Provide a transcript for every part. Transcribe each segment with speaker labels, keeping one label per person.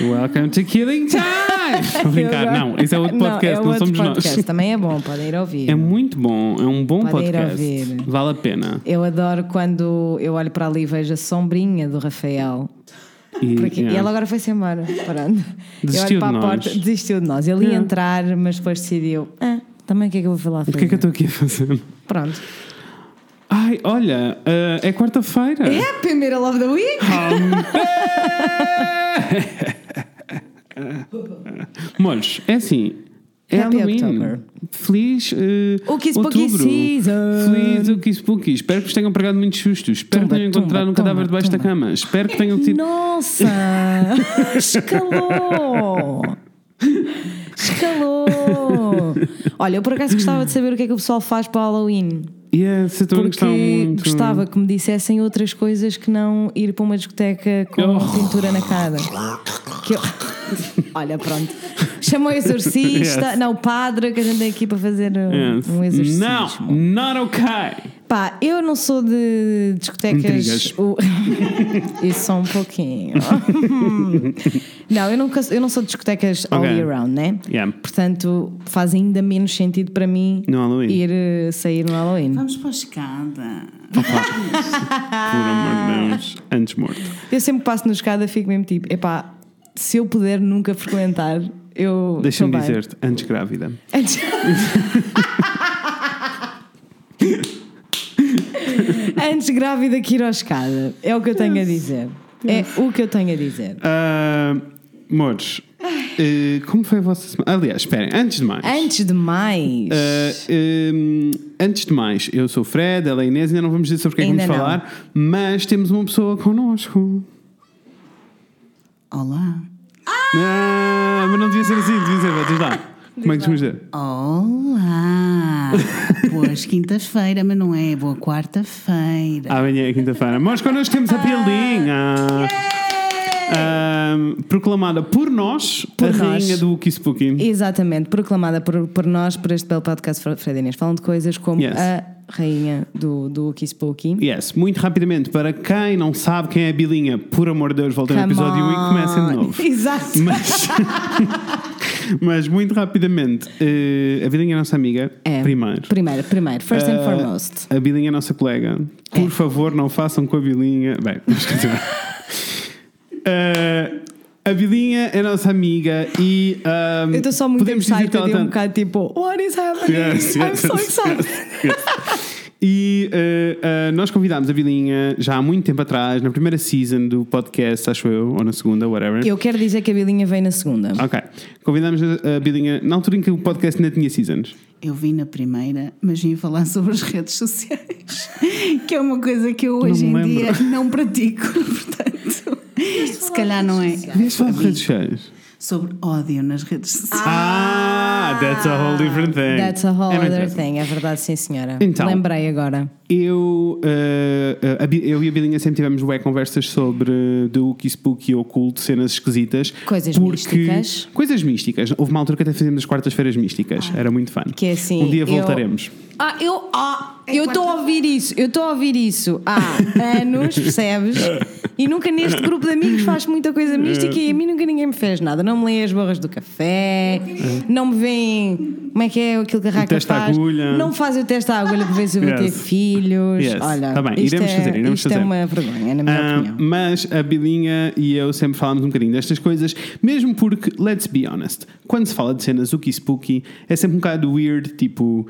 Speaker 1: Welcome to Killing Time! Estou brincar, não, isso é outro
Speaker 2: Não,
Speaker 1: podcast,
Speaker 2: é
Speaker 1: não,
Speaker 2: outro
Speaker 1: somos
Speaker 2: podcast.
Speaker 1: nós.
Speaker 2: Também é bom, podem ir ouvir.
Speaker 1: É muito bom, é um bom
Speaker 2: Podem ir
Speaker 1: podcast.
Speaker 2: ouvir.
Speaker 1: Vale a pena.
Speaker 2: Eu adoro quando eu olho para ali e vejo a sombrinha do Rafael.
Speaker 1: E,
Speaker 2: Porque,
Speaker 1: yeah.
Speaker 2: E ele agora foi-se embora. Parando.
Speaker 1: Desistiu
Speaker 2: eu olho para
Speaker 1: de
Speaker 2: a
Speaker 1: nós.
Speaker 2: porta, desistiu de nós. Ele ia
Speaker 1: Yeah.
Speaker 2: entrar, mas depois decidiu: ah, também o que é que eu vou falar?
Speaker 1: O que é que eu estou aqui a fazer?
Speaker 2: Pronto.
Speaker 1: Ai, olha, eh, é quarta-feira.
Speaker 2: É a primeira Love the Week?
Speaker 1: Molhos, é assim. É
Speaker 2: Happy
Speaker 1: Halloween.
Speaker 2: October.
Speaker 1: Feliz uh,
Speaker 2: Ookie Spooky
Speaker 1: outubro.
Speaker 2: season.
Speaker 1: Feliz Ookie Spooky. Espero que vos tenham pregado muitos sustos. Espero
Speaker 2: Tumba,
Speaker 1: que tenham encontrado
Speaker 2: tumba,
Speaker 1: um cadáver
Speaker 2: tumba,
Speaker 1: debaixo da cama. Espero que tenham tido.
Speaker 2: Nossa! Escalou! Escalou! Olha, eu por acaso gostava de saber o que é que o pessoal faz para o Halloween.
Speaker 1: Eu também
Speaker 2: Porque
Speaker 1: gostava muito.
Speaker 2: gostava que me dissessem outras coisas que não ir para uma discoteca com
Speaker 1: Oh.
Speaker 2: pintura na cara. Que eu- Olha, pronto. Chamou o exorcista,
Speaker 1: Yes.
Speaker 2: não, o padre, que a gente tem aqui para fazer uh,
Speaker 1: Yes.
Speaker 2: um exorcismo.
Speaker 1: Não, not okay.
Speaker 2: Pá, eu não sou de discotecas. O- Isso só um pouquinho. não, eu, nunca, eu não sou de discotecas all
Speaker 1: Ok.
Speaker 2: year round, né?
Speaker 1: Yeah.
Speaker 2: Portanto, faz ainda menos sentido para mim ir eh, sair no Halloween.
Speaker 3: Vamos para a escada.
Speaker 1: Por amor de Deus, antes morto.
Speaker 2: Eu sempre que passo na escada fico mesmo tipo, epá, se eu puder nunca frequentar, eu.
Speaker 1: Deixa-me dizer-te, antes grávida.
Speaker 2: Antes... Antes grávida que ir à escada. É o que eu tenho a dizer. É o que eu tenho a dizer.
Speaker 1: Ah, Mores, eh, como foi a vossa semana? Aliás, esperem, antes de mais.
Speaker 2: Antes de mais.
Speaker 1: Uh, um, antes de mais, eu sou o Fred, ela é a Inês, ainda não vamos dizer sobre o que é que vamos
Speaker 2: não.
Speaker 1: falar, mas temos uma pessoa connosco.
Speaker 3: Olá.
Speaker 1: Ah, mas não devia ser assim, devia ser, diz lá. Como é que costumamos dizer?
Speaker 3: Olá. Boas quinta-feira, mas não é boa quarta-feira.
Speaker 1: Amanhã é quinta-feira. Mas connosco temos a Pilinha. Um, proclamada por nós,
Speaker 2: Por
Speaker 1: a
Speaker 2: nós.
Speaker 1: rainha do Wookie Spooky.
Speaker 2: Exatamente, proclamada por, por nós, por este belo podcast Fre- Fred Inês. Falam de coisas como
Speaker 1: Yes.
Speaker 2: a rainha do, do Wookie Spooky.
Speaker 1: Yes, muito rapidamente, para quem não sabe quem é a Bilinha, por amor de Deus, voltem ao episódio 1 e comecem de novo.
Speaker 2: Exato.
Speaker 1: Mas, mas muito rapidamente, eh, a Bilinha é nossa amiga,
Speaker 2: É.
Speaker 1: primeiro.
Speaker 2: Primeiro, primeiro. First and
Speaker 1: Eh,
Speaker 2: foremost.
Speaker 1: A Bilinha é nossa colega. Por
Speaker 2: É.
Speaker 1: favor, não façam com a Bilinha. Bem, vamos continuar. Eh, a Bilinha é nossa amiga e. ahm,
Speaker 2: Eu estou só muito excited e um bocado tipo, what is happening?
Speaker 1: Yes,
Speaker 2: I'm
Speaker 1: yes,
Speaker 2: so
Speaker 1: yes,
Speaker 2: excited.
Speaker 1: yes. E eh, eh, nós convidámos a Bilinha já há muito tempo atrás, na primeira season do podcast, acho eu, ou na segunda, whatever.
Speaker 2: Eu quero dizer que a Bilinha vem na segunda.
Speaker 1: Ok. Convidámos a, a Bilinha na altura em que o podcast ainda tinha seasons.
Speaker 3: Eu vim na primeira, mas vim falar sobre as redes sociais, que é uma coisa que eu hoje em dia não pratico, portanto, se calhar não é.
Speaker 1: Vieste falar de redes sociais?
Speaker 3: Sobre ódio nas redes sociais.
Speaker 1: Ah, that's a whole different thing.
Speaker 2: That's a whole
Speaker 1: É,
Speaker 2: other thing, é verdade, sim senhora.
Speaker 1: Então.
Speaker 2: Lembrei agora.
Speaker 1: Eu, eh, eh, a Bi- eu e a Bilinha sempre tivemos bué conversas sobre do Wookie Spooky oculto, cenas esquisitas.
Speaker 2: Coisas
Speaker 1: porque-
Speaker 2: místicas.
Speaker 1: Coisas místicas. Houve uma altura que até fazíamos as quartas-feiras místicas. Era muito fã.
Speaker 2: Que é assim,
Speaker 1: Um dia
Speaker 2: eu-
Speaker 1: voltaremos.
Speaker 2: Ah, eu ah, eu estou a ouvir isso, eu estou a ouvir isso há anos, percebes? E nunca neste grupo de amigos faz muita coisa mística e a mim nunca ninguém me fez nada. Não me leem as borras do café, não me veem como é que é aquilo que a
Speaker 1: à
Speaker 2: faz.
Speaker 1: agulha.
Speaker 2: Não fazem o teste à agulha para ver se eu vou ter
Speaker 1: Yes.
Speaker 2: filhos.
Speaker 1: Yes.
Speaker 2: Olha,
Speaker 1: Tá bem,
Speaker 2: isto,
Speaker 1: iremos
Speaker 2: é,
Speaker 1: fazer, iremos
Speaker 2: isto
Speaker 1: fazer.
Speaker 2: é uma vergonha, na minha
Speaker 1: Ah,
Speaker 2: opinião.
Speaker 1: mas a Bilinha e eu sempre falámos um bocadinho destas coisas, mesmo porque, let's be honest, quando se fala de cenas Uki Spooky, é sempre um bocado weird, tipo.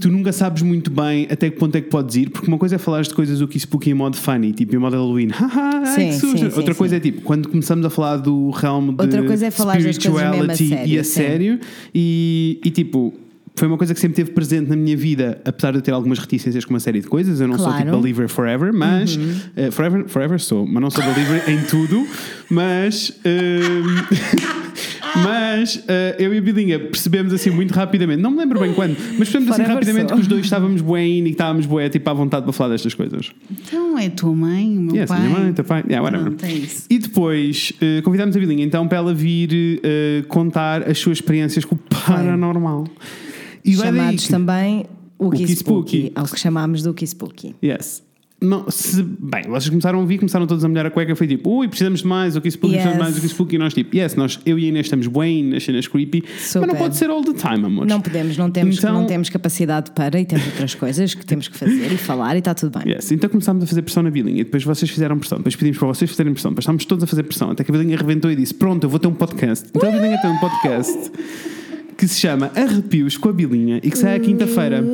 Speaker 1: Tu nunca sabes muito bem até que ponto é que podes ir, porque uma coisa é falar de coisas Uki Spooky em modo funny, tipo em modo Halloween, haha,
Speaker 2: Sim,
Speaker 1: que
Speaker 2: sim, sim,
Speaker 1: Outra coisa é tipo, quando começamos a falar do realm de
Speaker 2: Outra coisa é falar das coisas mesmo a
Speaker 1: spirituality e a
Speaker 2: sério,
Speaker 1: sério, e, e tipo. Foi uma coisa que sempre esteve presente na minha vida, apesar de eu ter algumas reticências com uma série de coisas. Eu não sou tipo
Speaker 2: Claro.
Speaker 1: believer forever, mas.
Speaker 2: Uhum.
Speaker 1: eh, forever, forever sou, mas não sou believer em tudo. Mas. ehm, mas eh, eu e a Bilinha percebemos assim muito rapidamente, não me lembro bem quando, mas percebemos assim rapidamente que os dois estávamos bem e que estávamos bué, tipo à vontade para falar destas coisas.
Speaker 3: Então é tua mãe, o meu
Speaker 1: Yes,
Speaker 3: pai.
Speaker 1: minha mãe, teu pai, yeah, whatever. E depois eh, convidámos a Bilinha então para ela vir eh, contar as suas experiências com o paranormal. E daí
Speaker 2: Chamados
Speaker 1: que-
Speaker 2: também Uki Spooky, ao que chamámos do Spooky.
Speaker 1: Yes. Não, se, bem, vocês começaram a ouvir, começaram todos a molhar a cueca, foi tipo, ui, precisamos de mais, o que spooky,
Speaker 2: Yes.
Speaker 1: precisamos de mais, o que spooky, e nós tipo, yes, nós, eu e a Inês estamos bem nas cenas creepy, mas não
Speaker 2: Super.
Speaker 1: pode ser all the time, amor.
Speaker 2: Não podemos, não temos,
Speaker 1: Então-
Speaker 2: não temos capacidade para e temos outras coisas que temos que fazer e falar e está tudo bem.
Speaker 1: Yes. Então começámos a fazer pressão na Bilinha e depois vocês fizeram pressão. Depois pedimos para vocês fazerem pressão. Depois estávamos todos a fazer pressão. Até que a Bilinha reventou e disse: Pronto, eu vou ter um podcast. Então a Bilinha tem um podcast que se chama Arrepios com a Bilinha e que sai à quinta-feira.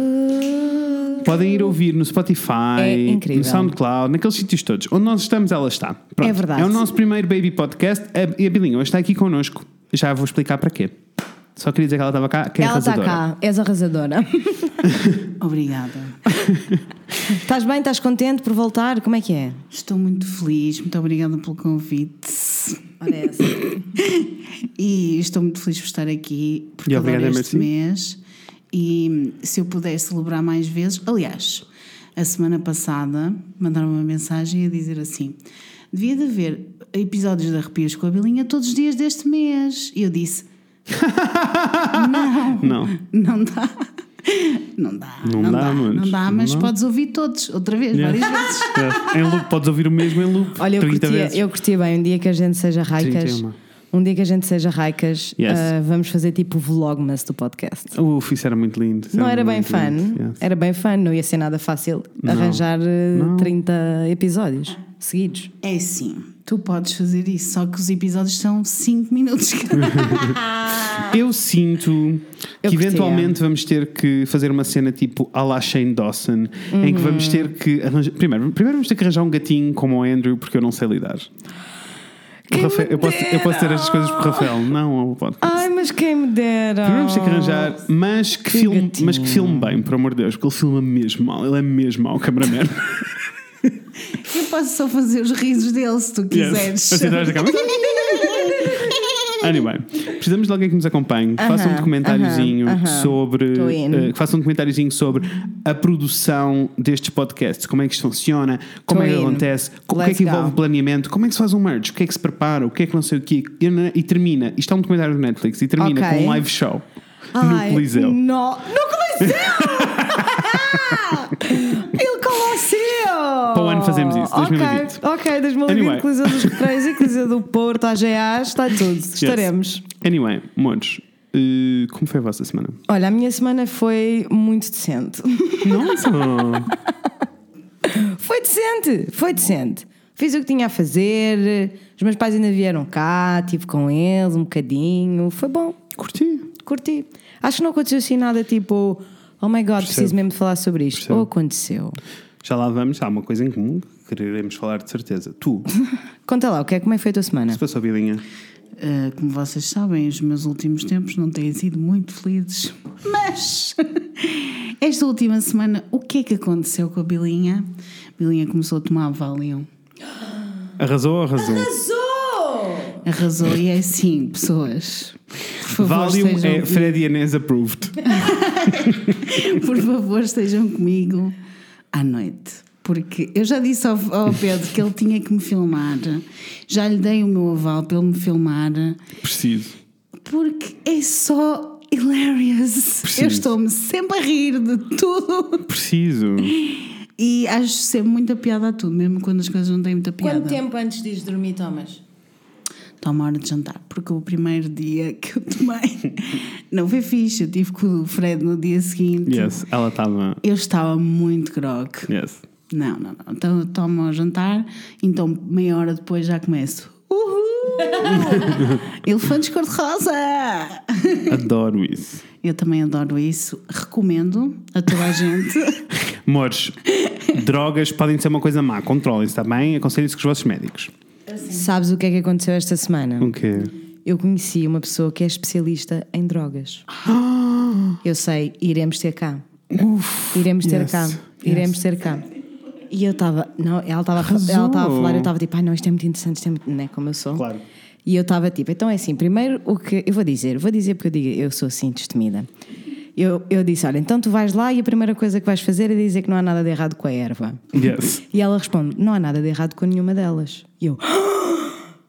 Speaker 1: Podem ir ouvir no Spotify,
Speaker 2: É
Speaker 1: no SoundCloud, naqueles sítios todos. Onde nós estamos, ela está. Pronto.
Speaker 2: É verdade.
Speaker 1: É o nosso primeiro baby podcast e a Bilinha hoje está aqui connosco. Já vou explicar para quê. Só queria dizer que ela estava cá, que é
Speaker 2: Ela está cá, és arrasadora.
Speaker 3: Obrigada.
Speaker 2: Estás bem? Estás contente por voltar? Como é que é?
Speaker 3: Estou muito feliz, muito obrigada pelo convite.
Speaker 2: Olha essa.
Speaker 3: E estou muito feliz por estar aqui, porque
Speaker 1: E obrigada,
Speaker 3: este mês. E se eu puder celebrar mais vezes, aliás, a semana passada mandaram uma mensagem a dizer assim: devia de haver episódios de arrepios com a Belinha todos os dias deste mês. E eu disse:
Speaker 1: Não.
Speaker 3: não dá. Não dá,
Speaker 1: Não
Speaker 3: não,
Speaker 1: dá,
Speaker 3: dá,
Speaker 1: manos.
Speaker 3: não dá, mas
Speaker 1: Não.
Speaker 3: podes ouvir todos, outra vez,
Speaker 1: Yeah.
Speaker 3: várias vezes.
Speaker 1: É. Em loop, podes ouvir o mesmo em loop.
Speaker 2: Olha, eu
Speaker 1: 30
Speaker 2: curtia, eu curtia bem um dia que a gente seja raicas.
Speaker 1: 31.
Speaker 2: Um dia que a gente seja raicas,
Speaker 1: Yes.
Speaker 2: ah, vamos fazer tipo vlogmas do podcast.
Speaker 1: Uf, isso era muito lindo. isso
Speaker 2: Não era bem
Speaker 1: muito
Speaker 2: fun,
Speaker 1: lindo, yes.
Speaker 2: era bem fun, não ia ser nada fácil
Speaker 1: Não.
Speaker 2: arranjar eh,
Speaker 1: Não.
Speaker 2: 30 episódios seguidos.
Speaker 3: É sim, tu podes fazer isso, só que os episódios são 5 minutos.
Speaker 1: Eu sinto
Speaker 2: Eu
Speaker 1: que
Speaker 2: curtia.
Speaker 1: eventualmente vamos ter que fazer uma cena tipo a la Shane Dawson, em que
Speaker 2: Uhum.
Speaker 1: vamos ter que arranjar. Primeiro, primeiro vamos ter que arranjar um gatinho como o Andrew, porque eu não sei lidar. Rafael- eu, posso, eu posso ter estas coisas por Rafael, não o podcast.
Speaker 2: Ai, mas quem me dera!
Speaker 1: Primeiro vamos ter que arranjar, mas que,
Speaker 2: Que
Speaker 1: filme,
Speaker 2: gatinho.
Speaker 1: mas que filme bem, por amor de Deus, porque ele filma mesmo mal, ele é mesmo mau, cameraman.
Speaker 3: Eu posso só fazer os risos dele se tu quiseres.
Speaker 1: Câmera. Anyway, precisamos de alguém que nos acompanhe, que faça um documentáriozinho
Speaker 2: aham, aham.
Speaker 1: sobre
Speaker 2: Tô in.
Speaker 1: eh, que faça um documentáriozinho sobre a produção destes podcasts, como é que isto funciona, como
Speaker 2: Tô
Speaker 1: é que
Speaker 2: in.
Speaker 1: acontece, co- o que é que envolve
Speaker 2: go.
Speaker 1: o planeamento, como é que se faz um merge, o que é que se prepara, o que é que não sei o quê, e, e termina, isto é um documentário do Netflix e termina
Speaker 2: Ok.
Speaker 1: com um live show
Speaker 2: Ai,
Speaker 1: no Coliseu.
Speaker 2: No, no Coliseu!
Speaker 1: isso, 2020.
Speaker 2: Ok, ok, 2020,
Speaker 1: Anyway.
Speaker 2: Coliseu dos Recreios e Coliseu do Porto, AGA, está tudo. Estaremos.
Speaker 1: Anyway, Mores, eh, como foi a vossa semana?
Speaker 2: Olha, a minha semana foi muito decente.
Speaker 1: Nossa!
Speaker 2: Foi decente, foi decente. Fiz o que tinha a fazer, os meus pais ainda vieram cá, estive com eles um bocadinho, foi bom,
Speaker 1: Curti.
Speaker 2: curti. Acho que não aconteceu assim nada tipo, oh my god,
Speaker 1: Percebo.
Speaker 2: preciso mesmo de falar sobre isto.
Speaker 1: Percebo.
Speaker 2: Ou aconteceu.
Speaker 1: Já lá vamos, há uma coisa em comum quereremos falar de certeza. Tu,
Speaker 2: Conta lá, o que é, como é que foi a tua semana?
Speaker 1: se passou a bilinha?
Speaker 3: Uh, como vocês sabem, os meus últimos tempos não têm sido muito felizes. Mas esta última semana, o que é que aconteceu com a Bilinha? A Bilinha começou a tomar Valium.
Speaker 1: Arrasou ou arrasou?
Speaker 2: Arrasou!
Speaker 3: Arrasou e é assim, pessoas. Por favor,
Speaker 1: Valium
Speaker 3: estejam
Speaker 1: é
Speaker 3: comigo.
Speaker 1: Fred e Inês approved.
Speaker 3: Por favor, estejam comigo à noite. Porque eu já disse ao, ao Pedro que ele tinha que me filmar. Já lhe dei o meu aval para ele me filmar.
Speaker 1: Preciso.
Speaker 3: Porque é só hilarious.
Speaker 1: Preciso.
Speaker 3: Eu estou-me sempre a rir de tudo.
Speaker 1: Preciso.
Speaker 3: E acho sempre muita piada a tudo, mesmo quando as coisas não têm muita piada.
Speaker 2: Quanto tempo antes de dormir, Thomas?
Speaker 3: Está uma hora de jantar, porque o primeiro dia que eu tomei não foi fixe. Eu tive com o Fred no dia seguinte.
Speaker 1: Yes, ela estava.
Speaker 3: Eu estava muito grog.
Speaker 1: Yes.
Speaker 3: Não, não, não. Então eu tomo o jantar, então meia hora depois já começo. Uhul! Elefantes cor-de-rosa!
Speaker 1: Adoro isso.
Speaker 3: Eu também adoro isso. Recomendo a toda a gente.
Speaker 1: Mores, drogas podem ser uma coisa má. Controlem-se, está bem? Aconselho isso com os vossos médicos.
Speaker 2: Sabes o que é que aconteceu esta semana?
Speaker 1: O quê?
Speaker 2: Eu conheci uma pessoa que é especialista em drogas. Eu sei, iremos ter cá. iremos ter
Speaker 1: yes,
Speaker 2: cá.
Speaker 1: yes.
Speaker 2: Iremos ter cá. E eu estava, não, ela estava ela estava a falar, eu estava tipo, ai não, isto é muito interessante, isto é muito, não é como eu sou.
Speaker 1: Claro.
Speaker 2: E eu estava tipo, então é assim, primeiro o que eu vou dizer, vou dizer porque eu digo, eu sou assim destemida. Eu, eu disse, olha, então tu vais lá e a primeira coisa que vais fazer é dizer que não há nada de errado com a erva.
Speaker 1: Yes.
Speaker 2: E ela responde: Não há nada de errado com nenhuma delas. E eu,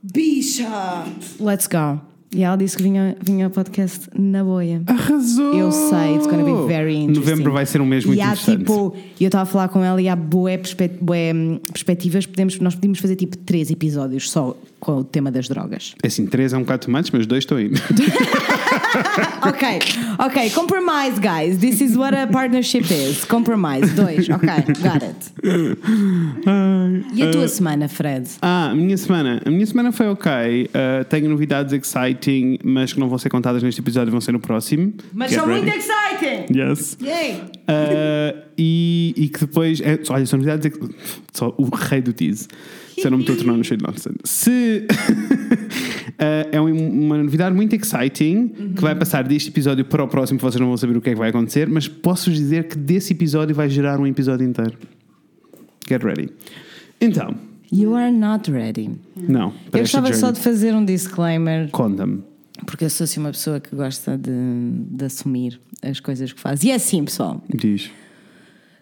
Speaker 2: bicha! Let's go. E ela disse que vinha, vinha ao podcast na boia.
Speaker 1: Arrasou!
Speaker 2: Eu sei, it's gonna be very interesting.
Speaker 1: Novembro vai ser um mês muito
Speaker 2: e há
Speaker 1: interessante.
Speaker 2: tipo, e eu estava a falar com ela e há boé, perspe- bué, hum, perspectivas, podemos, nós podíamos fazer tipo três episódios só com o tema das drogas.
Speaker 1: É assim, três é um bocado tomates, mas dois estão indo.
Speaker 2: Ok, ok, compromise, guys. This is what a partnership is. Compromise, dois, ok, got it. E a tua semana, Fred?
Speaker 1: Ah, a minha semana. A minha semana foi ok. Uh, tenho novidades exciting, mas que não vão ser contadas neste episódio, vão ser no próximo.
Speaker 2: Mas
Speaker 1: Get
Speaker 2: são muito
Speaker 1: ready.
Speaker 2: exciting!
Speaker 1: Yes.
Speaker 2: Yay!
Speaker 1: Uh, e, e que depois. É, olha, são novidades. Só o rei do tease. Se eu não me estou a tornar no cheio de nonsense. Se. uh, é um- uma novidade muito exciting que vai passar deste episódio para o próximo, vocês não vão saber o que é que vai acontecer, mas posso-vos dizer que desse episódio vai gerar um episódio inteiro. Get ready. Então,
Speaker 2: You are not ready.
Speaker 1: não.
Speaker 2: Eu gostava só de fazer um disclaimer,
Speaker 1: Conta-me.
Speaker 2: porque eu sou assim uma pessoa que gosta de, de assumir as coisas que faz. E é assim, pessoal.
Speaker 1: Diz.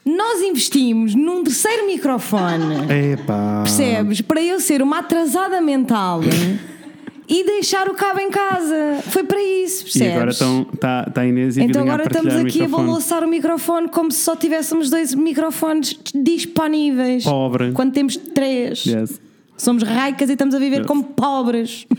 Speaker 2: Nós investimos num terceiro microfone,
Speaker 1: Epá.
Speaker 2: percebes? Para eu ser uma atrasada mental e deixar o cabo em casa. Foi para isso,
Speaker 1: E
Speaker 2: percebes?
Speaker 1: agora estão, está tá a Inês e
Speaker 2: Então agora estamos aqui a balançar o microfone como se só tivéssemos dois microfones disponíveis.
Speaker 1: Pobre.
Speaker 2: Quando temos três.
Speaker 1: Yes.
Speaker 2: Somos raicas e estamos a viver como pobres.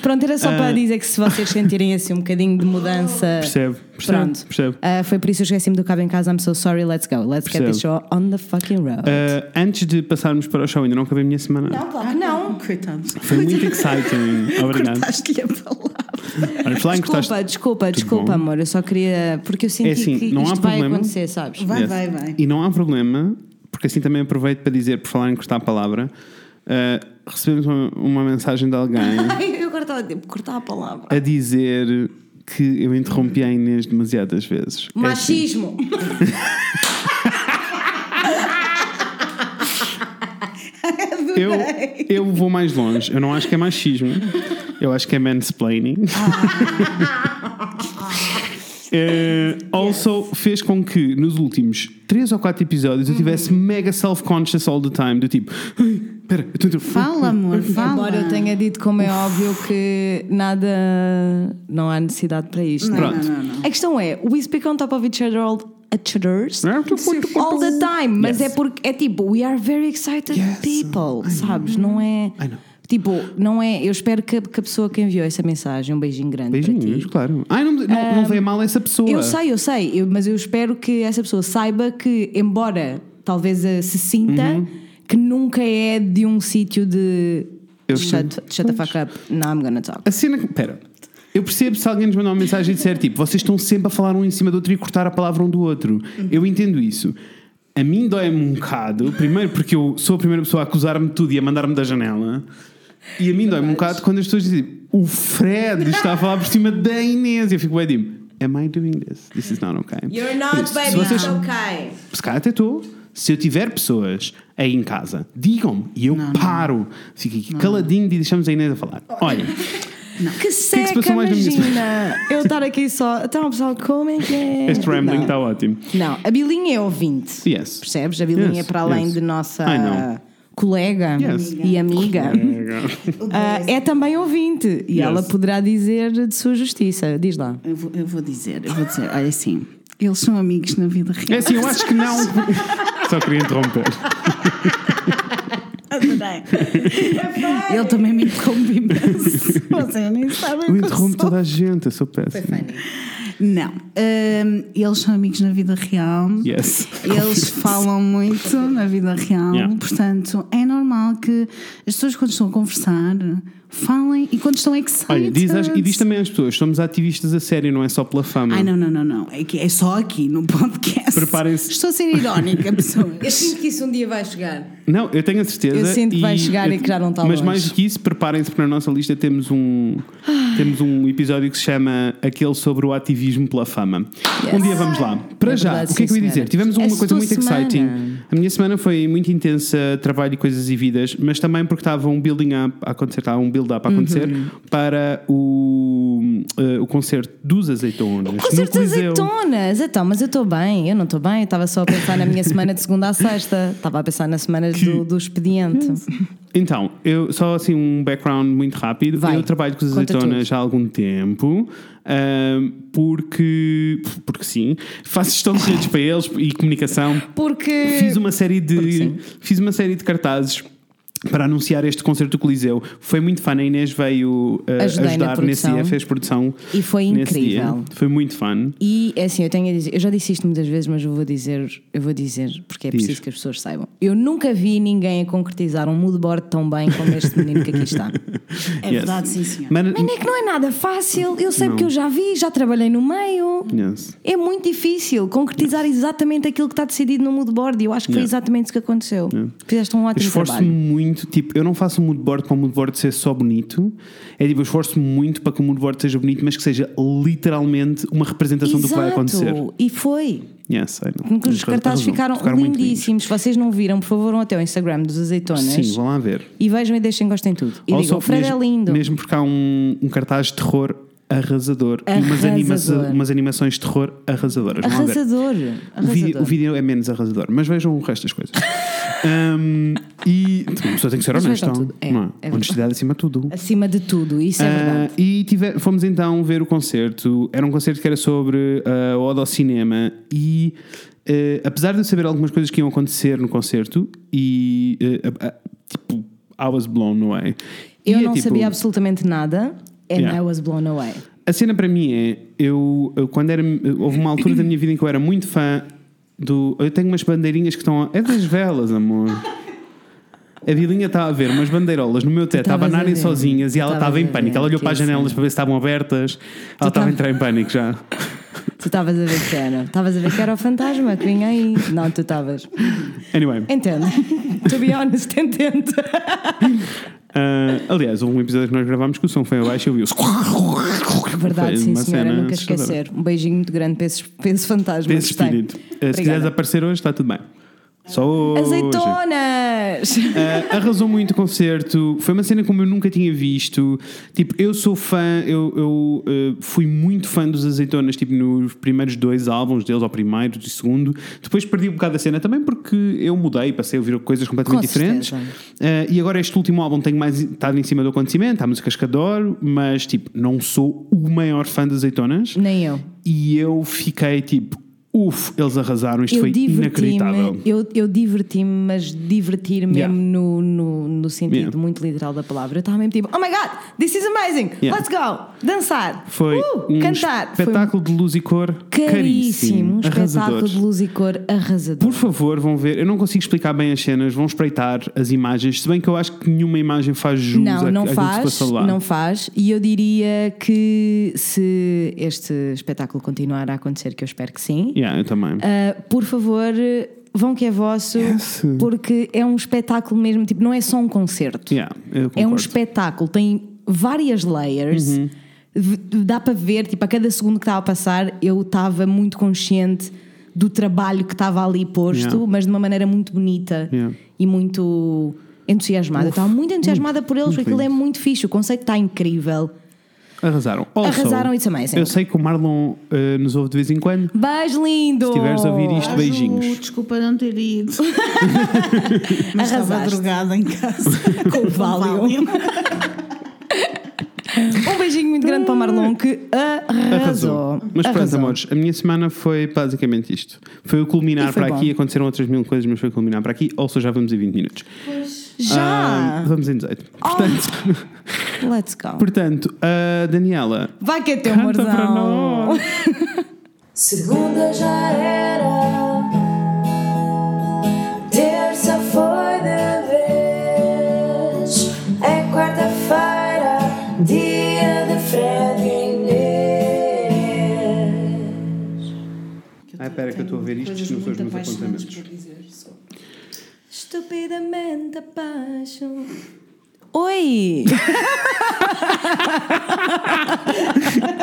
Speaker 2: Pronto, era só
Speaker 1: Ah.
Speaker 2: para dizer que se vocês sentirem assim um bocadinho de mudança.
Speaker 1: Percebe, percebe,
Speaker 2: Pronto.
Speaker 1: percebe.
Speaker 2: Ah, foi por isso que eu esqueci-me do cabo em casa. I'm so sorry, let's go. Let's get this show on the fucking road.
Speaker 1: Uh, antes de passarmos para o show, ainda não acabei a minha semana.
Speaker 2: não, claro que não.
Speaker 3: Coitado.
Speaker 1: Foi muito exciting. Obrigado.
Speaker 3: Cortaste-lhe a palavra.
Speaker 1: Olha, falar em que
Speaker 2: Desculpa,
Speaker 1: gostaste-
Speaker 2: desculpa, desculpa,
Speaker 1: bom.
Speaker 2: amor. Eu só queria. Porque eu senti
Speaker 1: É assim,
Speaker 2: que
Speaker 1: não há
Speaker 2: isto vai
Speaker 1: problema.
Speaker 2: acontecer, sabes?
Speaker 3: Vai,
Speaker 1: Yes.
Speaker 3: vai, vai.
Speaker 1: E não há problema, porque assim também aproveito para dizer, por falar em cortar a palavra, uh, recebemos uma, uma mensagem de alguém
Speaker 2: eu agora estava a tipo, cortar a palavra.
Speaker 1: a dizer que eu interrompi a Inês demasiadas vezes. É assim,
Speaker 2: Machismo.
Speaker 1: eu, eu vou mais longe. Eu não acho que é machismo. Eu acho que é mansplaining. Eh, also fez com que nos últimos 3 ou 4 episódios eu tivesse mega self-conscious all the time. Do tipo, ai, espera, eu estou
Speaker 3: Fala, amor, fala.
Speaker 2: Embora eu tenha dito, como é óbvio, que nada. Não há necessidade para isto.
Speaker 3: Não,
Speaker 1: Pronto.
Speaker 3: não, não, não.
Speaker 2: A questão é: we speak on top of each other all, others all the time. Mas
Speaker 1: Yes.
Speaker 2: é porque é tipo, we are very excited
Speaker 1: Yes,
Speaker 2: people, sabes? Não é.
Speaker 1: I know.
Speaker 2: Tipo, não é. Eu espero que, a- que a pessoa que enviou essa mensagem, um beijinho grande.
Speaker 1: Beijinhos, claro. Ai, não, não, não vê mal essa pessoa.
Speaker 2: Eu sei, eu sei, eu- mas eu espero que essa pessoa saiba que, embora talvez eh, se sinta, que nunca é de um sítio de
Speaker 1: Eu
Speaker 2: shut, shut the fuck up, now I'm gonna talk.
Speaker 1: A cena que. Pera. Eu percebo se alguém nos mandar uma mensagem e disser tipo, vocês estão sempre a falar um em cima do outro e cortar a palavra um do outro. Eu entendo isso. A mim dói-me um bocado, primeiro porque eu sou a primeira pessoa a acusar-me de tudo e a mandar-me da janela. E a mim dói-me um bocado quando as pessoas dizem o Fred está a falar por cima da Inês. E eu fico bem tipo, am I doing this? This is not okay.
Speaker 2: You're not,
Speaker 1: isso,
Speaker 2: baby,
Speaker 1: se vocês,
Speaker 2: it's okay.
Speaker 1: se calhar até estou. Se eu tiver pessoas aí em casa, digam-me e eu paro. Fico aqui caladinho e deixamos a Inês a falar. Olha,
Speaker 2: Que seca,
Speaker 1: se mais na minha
Speaker 2: imagina. Eu estar aqui só. Então, pessoal, como é que é?
Speaker 1: este rambling
Speaker 2: Não.
Speaker 1: está ótimo.
Speaker 2: Não, a Bilinha é ouvinte.
Speaker 1: Yes.
Speaker 2: Percebes? A Bilinha
Speaker 1: Yes,
Speaker 2: é para além
Speaker 1: yes.
Speaker 2: de nossa
Speaker 1: I know.
Speaker 2: Colega
Speaker 1: Yes.
Speaker 2: e amiga. Ah, é também ouvinte. E
Speaker 1: Yes.
Speaker 2: ela poderá dizer de sua justiça. Diz lá.
Speaker 3: Eu vou, eu vou dizer, eu vou dizer, olha assim, eles são amigos na vida
Speaker 1: É
Speaker 3: real.
Speaker 1: assim, eu acho que não. Só queria interromper.
Speaker 3: Adorei. Ele também me interrompe imenso. Vocês nem sabem
Speaker 1: Eu interrompo toda a gente, eu sou péssimo.
Speaker 3: Não. Hum, eles são amigos na vida real.
Speaker 1: Yes.
Speaker 3: Eles falam muito na vida real,
Speaker 1: Yeah.
Speaker 3: portanto é normal que as pessoas quando estão a conversar falem e quando estão excited.
Speaker 1: Olha, diz, às- e diz também às pessoas: somos ativistas a sério, não é só pela fama.
Speaker 3: Ai não, não, não, não. É, que é só aqui no podcast.
Speaker 1: Preparem-se.
Speaker 3: Estou a ser irónica, pessoas.
Speaker 2: Eu sinto que isso um dia vai chegar.
Speaker 1: Não, eu tenho a certeza.
Speaker 2: Eu sinto que vai chegar e que já não está
Speaker 1: Mas
Speaker 2: longe.
Speaker 1: mais do que isso, preparem-se porque na nossa lista temos um, temos um episódio que se chama aquele sobre o ativismo pela fama.
Speaker 2: Yes.
Speaker 1: Um dia vamos lá. Para
Speaker 2: É
Speaker 1: já,
Speaker 2: verdade,
Speaker 1: o que é que eu ia dizer? Tivemos uma
Speaker 2: Essa
Speaker 1: coisa muito
Speaker 2: semana.
Speaker 1: exciting. A minha semana foi muito intensa, trabalho e coisas e vidas, mas também porque estava um building up a acontecer, estava um build up a acontecer
Speaker 2: Uhum.
Speaker 1: para o eh, o concerto dos Azeitonas. no
Speaker 2: Concerto
Speaker 1: Coliseu.
Speaker 2: azeitonas! Então, mas eu estou bem, eu não estou bem, eu estava só a pensar na minha semana de segunda a sexta, estava a pensar na semana do, do expediente.
Speaker 1: Então, eu, só assim um background muito rápido.
Speaker 2: Vai,
Speaker 1: Eu trabalho com as azeitonas há algum tempo, porque, porque sim, faço gestão de redes para eles e comunicação.
Speaker 2: Porque.
Speaker 1: Fiz uma série de fiz uma série de cartazes para anunciar este concerto do Coliseu. Foi muito fun. A Inês veio uh, ajudar nesse dia, fez produção.
Speaker 2: E foi incrível.
Speaker 1: dia. Foi muito fun.
Speaker 2: E é assim, eu tenho a dizer, eu já disse isto muitas vezes, mas eu vou dizer, eu vou dizer, porque é
Speaker 1: Diz.
Speaker 2: preciso que as pessoas saibam. Eu nunca vi ninguém a concretizar um mood board tão bem como este menino que aqui está.
Speaker 3: É
Speaker 1: Yes.
Speaker 3: verdade, sim, senhor.
Speaker 1: Mas-
Speaker 2: Mas é que não é nada fácil, eu sei porque eu já vi, já trabalhei no meio.
Speaker 1: Yes.
Speaker 2: É muito difícil concretizar exatamente aquilo que está decidido no mood board e eu acho que foi exatamente isso que aconteceu. Fizeste um ótimo
Speaker 1: Esforço-me
Speaker 2: trabalho.
Speaker 1: muito, tipo, eu não faço um moodboard para o moodboard ser só bonito. É tipo, eu esforço-me muito para que o moodboard seja bonito, mas que seja literalmente uma representação do que vai acontecer.
Speaker 2: Exato, E foi.
Speaker 1: Yes, I know.
Speaker 2: Porque os cartazes ficaram,
Speaker 1: Ficaram muito
Speaker 2: lindíssimos. Se vocês não viram, por favor, vão até o Instagram dos azeitonas.
Speaker 1: Sim, vão lá ver.
Speaker 2: E vejam e deixem gostem tudo. E digam, o Fred
Speaker 1: mesmo,
Speaker 2: é lindo.
Speaker 1: Mesmo porque há um, um cartaz de terror arrasador, e umas, anima
Speaker 2: Arrasador.
Speaker 1: umas animações de terror arrasadoras. Ver.
Speaker 2: Arrasador.
Speaker 1: O vídeo,
Speaker 2: Arrasador.
Speaker 1: o vídeo é menos arrasador, mas vejam o resto das coisas. Um, e a pessoa tem que ser honesta.
Speaker 2: É, é verdade.
Speaker 1: Honestidade acima de tudo.
Speaker 2: Acima de tudo, isso é
Speaker 1: Ah,
Speaker 2: verdade.
Speaker 1: e tive- fomos então ver o concerto. Era um concerto que era sobre uh, o Ode ao Cinema. E eh, apesar de eu saber algumas coisas que iam acontecer no concerto, e ah, tipo, I was blown away.
Speaker 2: Eu
Speaker 1: E é
Speaker 2: não
Speaker 1: tipo,
Speaker 2: sabia absolutamente nada and
Speaker 1: Yeah.
Speaker 2: I was blown away.
Speaker 1: A cena para mim é, eu, eu quando era, houve uma altura da minha vida em que eu era muito fã do. Eu tenho umas bandeirinhas que estão. É das velas, amor. A Vilinha estava a ver umas bandeirolas no meu teto, a
Speaker 2: a
Speaker 1: abanarem sozinhas e ela estava em
Speaker 2: a
Speaker 1: pânico. Ela olhou para as janelas para ver se estavam abertas. Ela estava a
Speaker 2: estava-
Speaker 1: entrar em pânico já.
Speaker 2: Tu estavas a ver que era. Estavas a ver que era o fantasma que vinha aí. Não, tu estavas.
Speaker 1: Anyway,
Speaker 2: Entendo. to be honest, entendo.
Speaker 1: Ah, aliás, houve um episódio que nós gravámos que o som foi abaixo e eu vi o.
Speaker 2: Verdade,
Speaker 1: Foi
Speaker 2: sim, senhora.
Speaker 1: cena
Speaker 2: Nunca esquecer. Um beijinho muito grande para esse, para esse fantasma.
Speaker 1: Desse
Speaker 2: Gostei.
Speaker 1: espírito. Ah, se quiseres aparecer hoje, está tudo bem. Só hoje.
Speaker 2: Azeitonas!
Speaker 1: Uh, arrasou muito o concerto. Foi uma cena como eu nunca tinha visto. Tipo, eu sou fã, eu, eu, uh, fui muito fã dos Azeitonas, tipo, nos primeiros dois álbuns deles, ao primeiro e segundo. Depois perdi um bocado a cena também porque eu mudei, passei a ouvir coisas completamente
Speaker 2: Com
Speaker 1: diferentes. Uh, e agora este último álbum tenho mais estado em cima do acontecimento, há músicas que adoro, mas tipo, não sou o maior fã das Azeitonas.
Speaker 2: Nem eu.
Speaker 1: E eu fiquei tipo, uff, eles arrasaram, isto
Speaker 2: eu
Speaker 1: foi inacreditável.
Speaker 2: eu, eu diverti-me, mas divertir mesmo
Speaker 1: Yeah.
Speaker 2: no, no, no sentido
Speaker 1: Yeah.
Speaker 2: muito literal da palavra. Eu estava mesmo tipo, oh my god, this is amazing,
Speaker 1: Yeah.
Speaker 2: let's go, dançar,
Speaker 1: Foi
Speaker 2: uh,
Speaker 1: um
Speaker 2: cantar. Foi
Speaker 1: espetáculo de luz e cor
Speaker 2: caríssimo, um espetáculo
Speaker 1: arrasador.
Speaker 2: de luz e cor arrasador.
Speaker 1: Por favor, vão ver. Eu não consigo explicar bem as cenas, vão espreitar as imagens, se bem que eu acho que nenhuma imagem faz jus
Speaker 2: Não,
Speaker 1: a,
Speaker 2: não
Speaker 1: que se
Speaker 2: faz,
Speaker 1: lá.
Speaker 2: não faz. E eu diria que se este espetáculo continuar a acontecer, que eu espero que sim,
Speaker 1: Yeah, eu também.
Speaker 2: Uh, por favor, vão que é vosso,
Speaker 1: Yes.
Speaker 2: porque é um espetáculo mesmo, tipo, não é só um concerto.
Speaker 1: Yeah,
Speaker 2: é um.
Speaker 1: Uhum.
Speaker 2: espetáculo, tem várias layers. V- Dá para ver, tipo, a cada segundo que estava a passar, eu estava muito consciente do trabalho que estava ali posto,
Speaker 1: Yeah.
Speaker 2: mas de uma maneira muito bonita
Speaker 1: Yeah.
Speaker 2: e muito entusiasmada. Eu estava muito entusiasmada por eles, porque aquilo é muito fixe, o conceito está incrível.
Speaker 1: Arrasaram. Also,
Speaker 2: Arrasaram, it's amazing.
Speaker 1: Eu sei que o Marlon eh, nos ouve de vez em quando.
Speaker 2: Beijo lindo!
Speaker 1: Se estiveres a ouvir isto, beijinhos.
Speaker 3: Desculpa não ter ido. Mas estava drogada em casa.
Speaker 2: Com o Valium. Um beijinho muito grande para o Marlon que arrasou.
Speaker 1: Mas pronto,
Speaker 2: Arrasou.
Speaker 1: amores, a minha semana foi basicamente isto. Foi o culminar
Speaker 2: foi
Speaker 1: para
Speaker 2: bom.
Speaker 1: aqui, aconteceram outras mil coisas, mas foi o culminar para aqui. Ou seja, já vamos em 20 minutos.
Speaker 2: Já!
Speaker 1: Ah, vamos em 18. Portanto,
Speaker 2: Let's go.
Speaker 1: portanto a Daniela.
Speaker 2: Vai que é teu
Speaker 1: Canta para nós.
Speaker 4: Segunda já era, terça foi de vez, é quarta-feira, dia de Fred e Inês.
Speaker 1: Ai, espera que eu estou a ver isto,
Speaker 3: Coisas
Speaker 1: isto não são os
Speaker 3: muito
Speaker 1: meus apontamentos.
Speaker 2: Estupidamente apaixonado. Oi!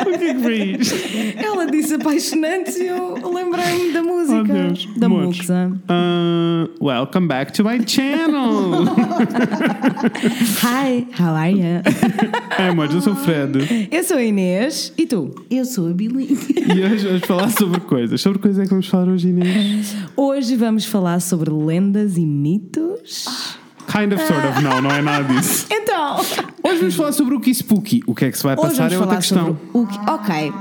Speaker 1: O que é que foi isto?
Speaker 2: Ela disse apaixonante e eu lembrei-me da música.
Speaker 1: Oh, Deus.
Speaker 2: Da. Muxa.
Speaker 1: Uh, welcome back to my channel.
Speaker 2: Hi, how are you?
Speaker 1: Ai, amores, eu sou o Fred.
Speaker 2: Eu sou a Inês e tu?
Speaker 3: Eu sou a Bilinha.
Speaker 1: E hoje vamos falar sobre coisas. Sobre coisas é que vamos falar hoje, Inês?
Speaker 2: Hoje vamos falar sobre lendas e mitos.
Speaker 1: Kind of, sort of. Não, não é nada disso.
Speaker 2: Então,
Speaker 1: Hoje vamos falar sobre o que spooky. O que é que se vai
Speaker 2: hoje
Speaker 1: passar é outra questão.
Speaker 2: o que. Ok,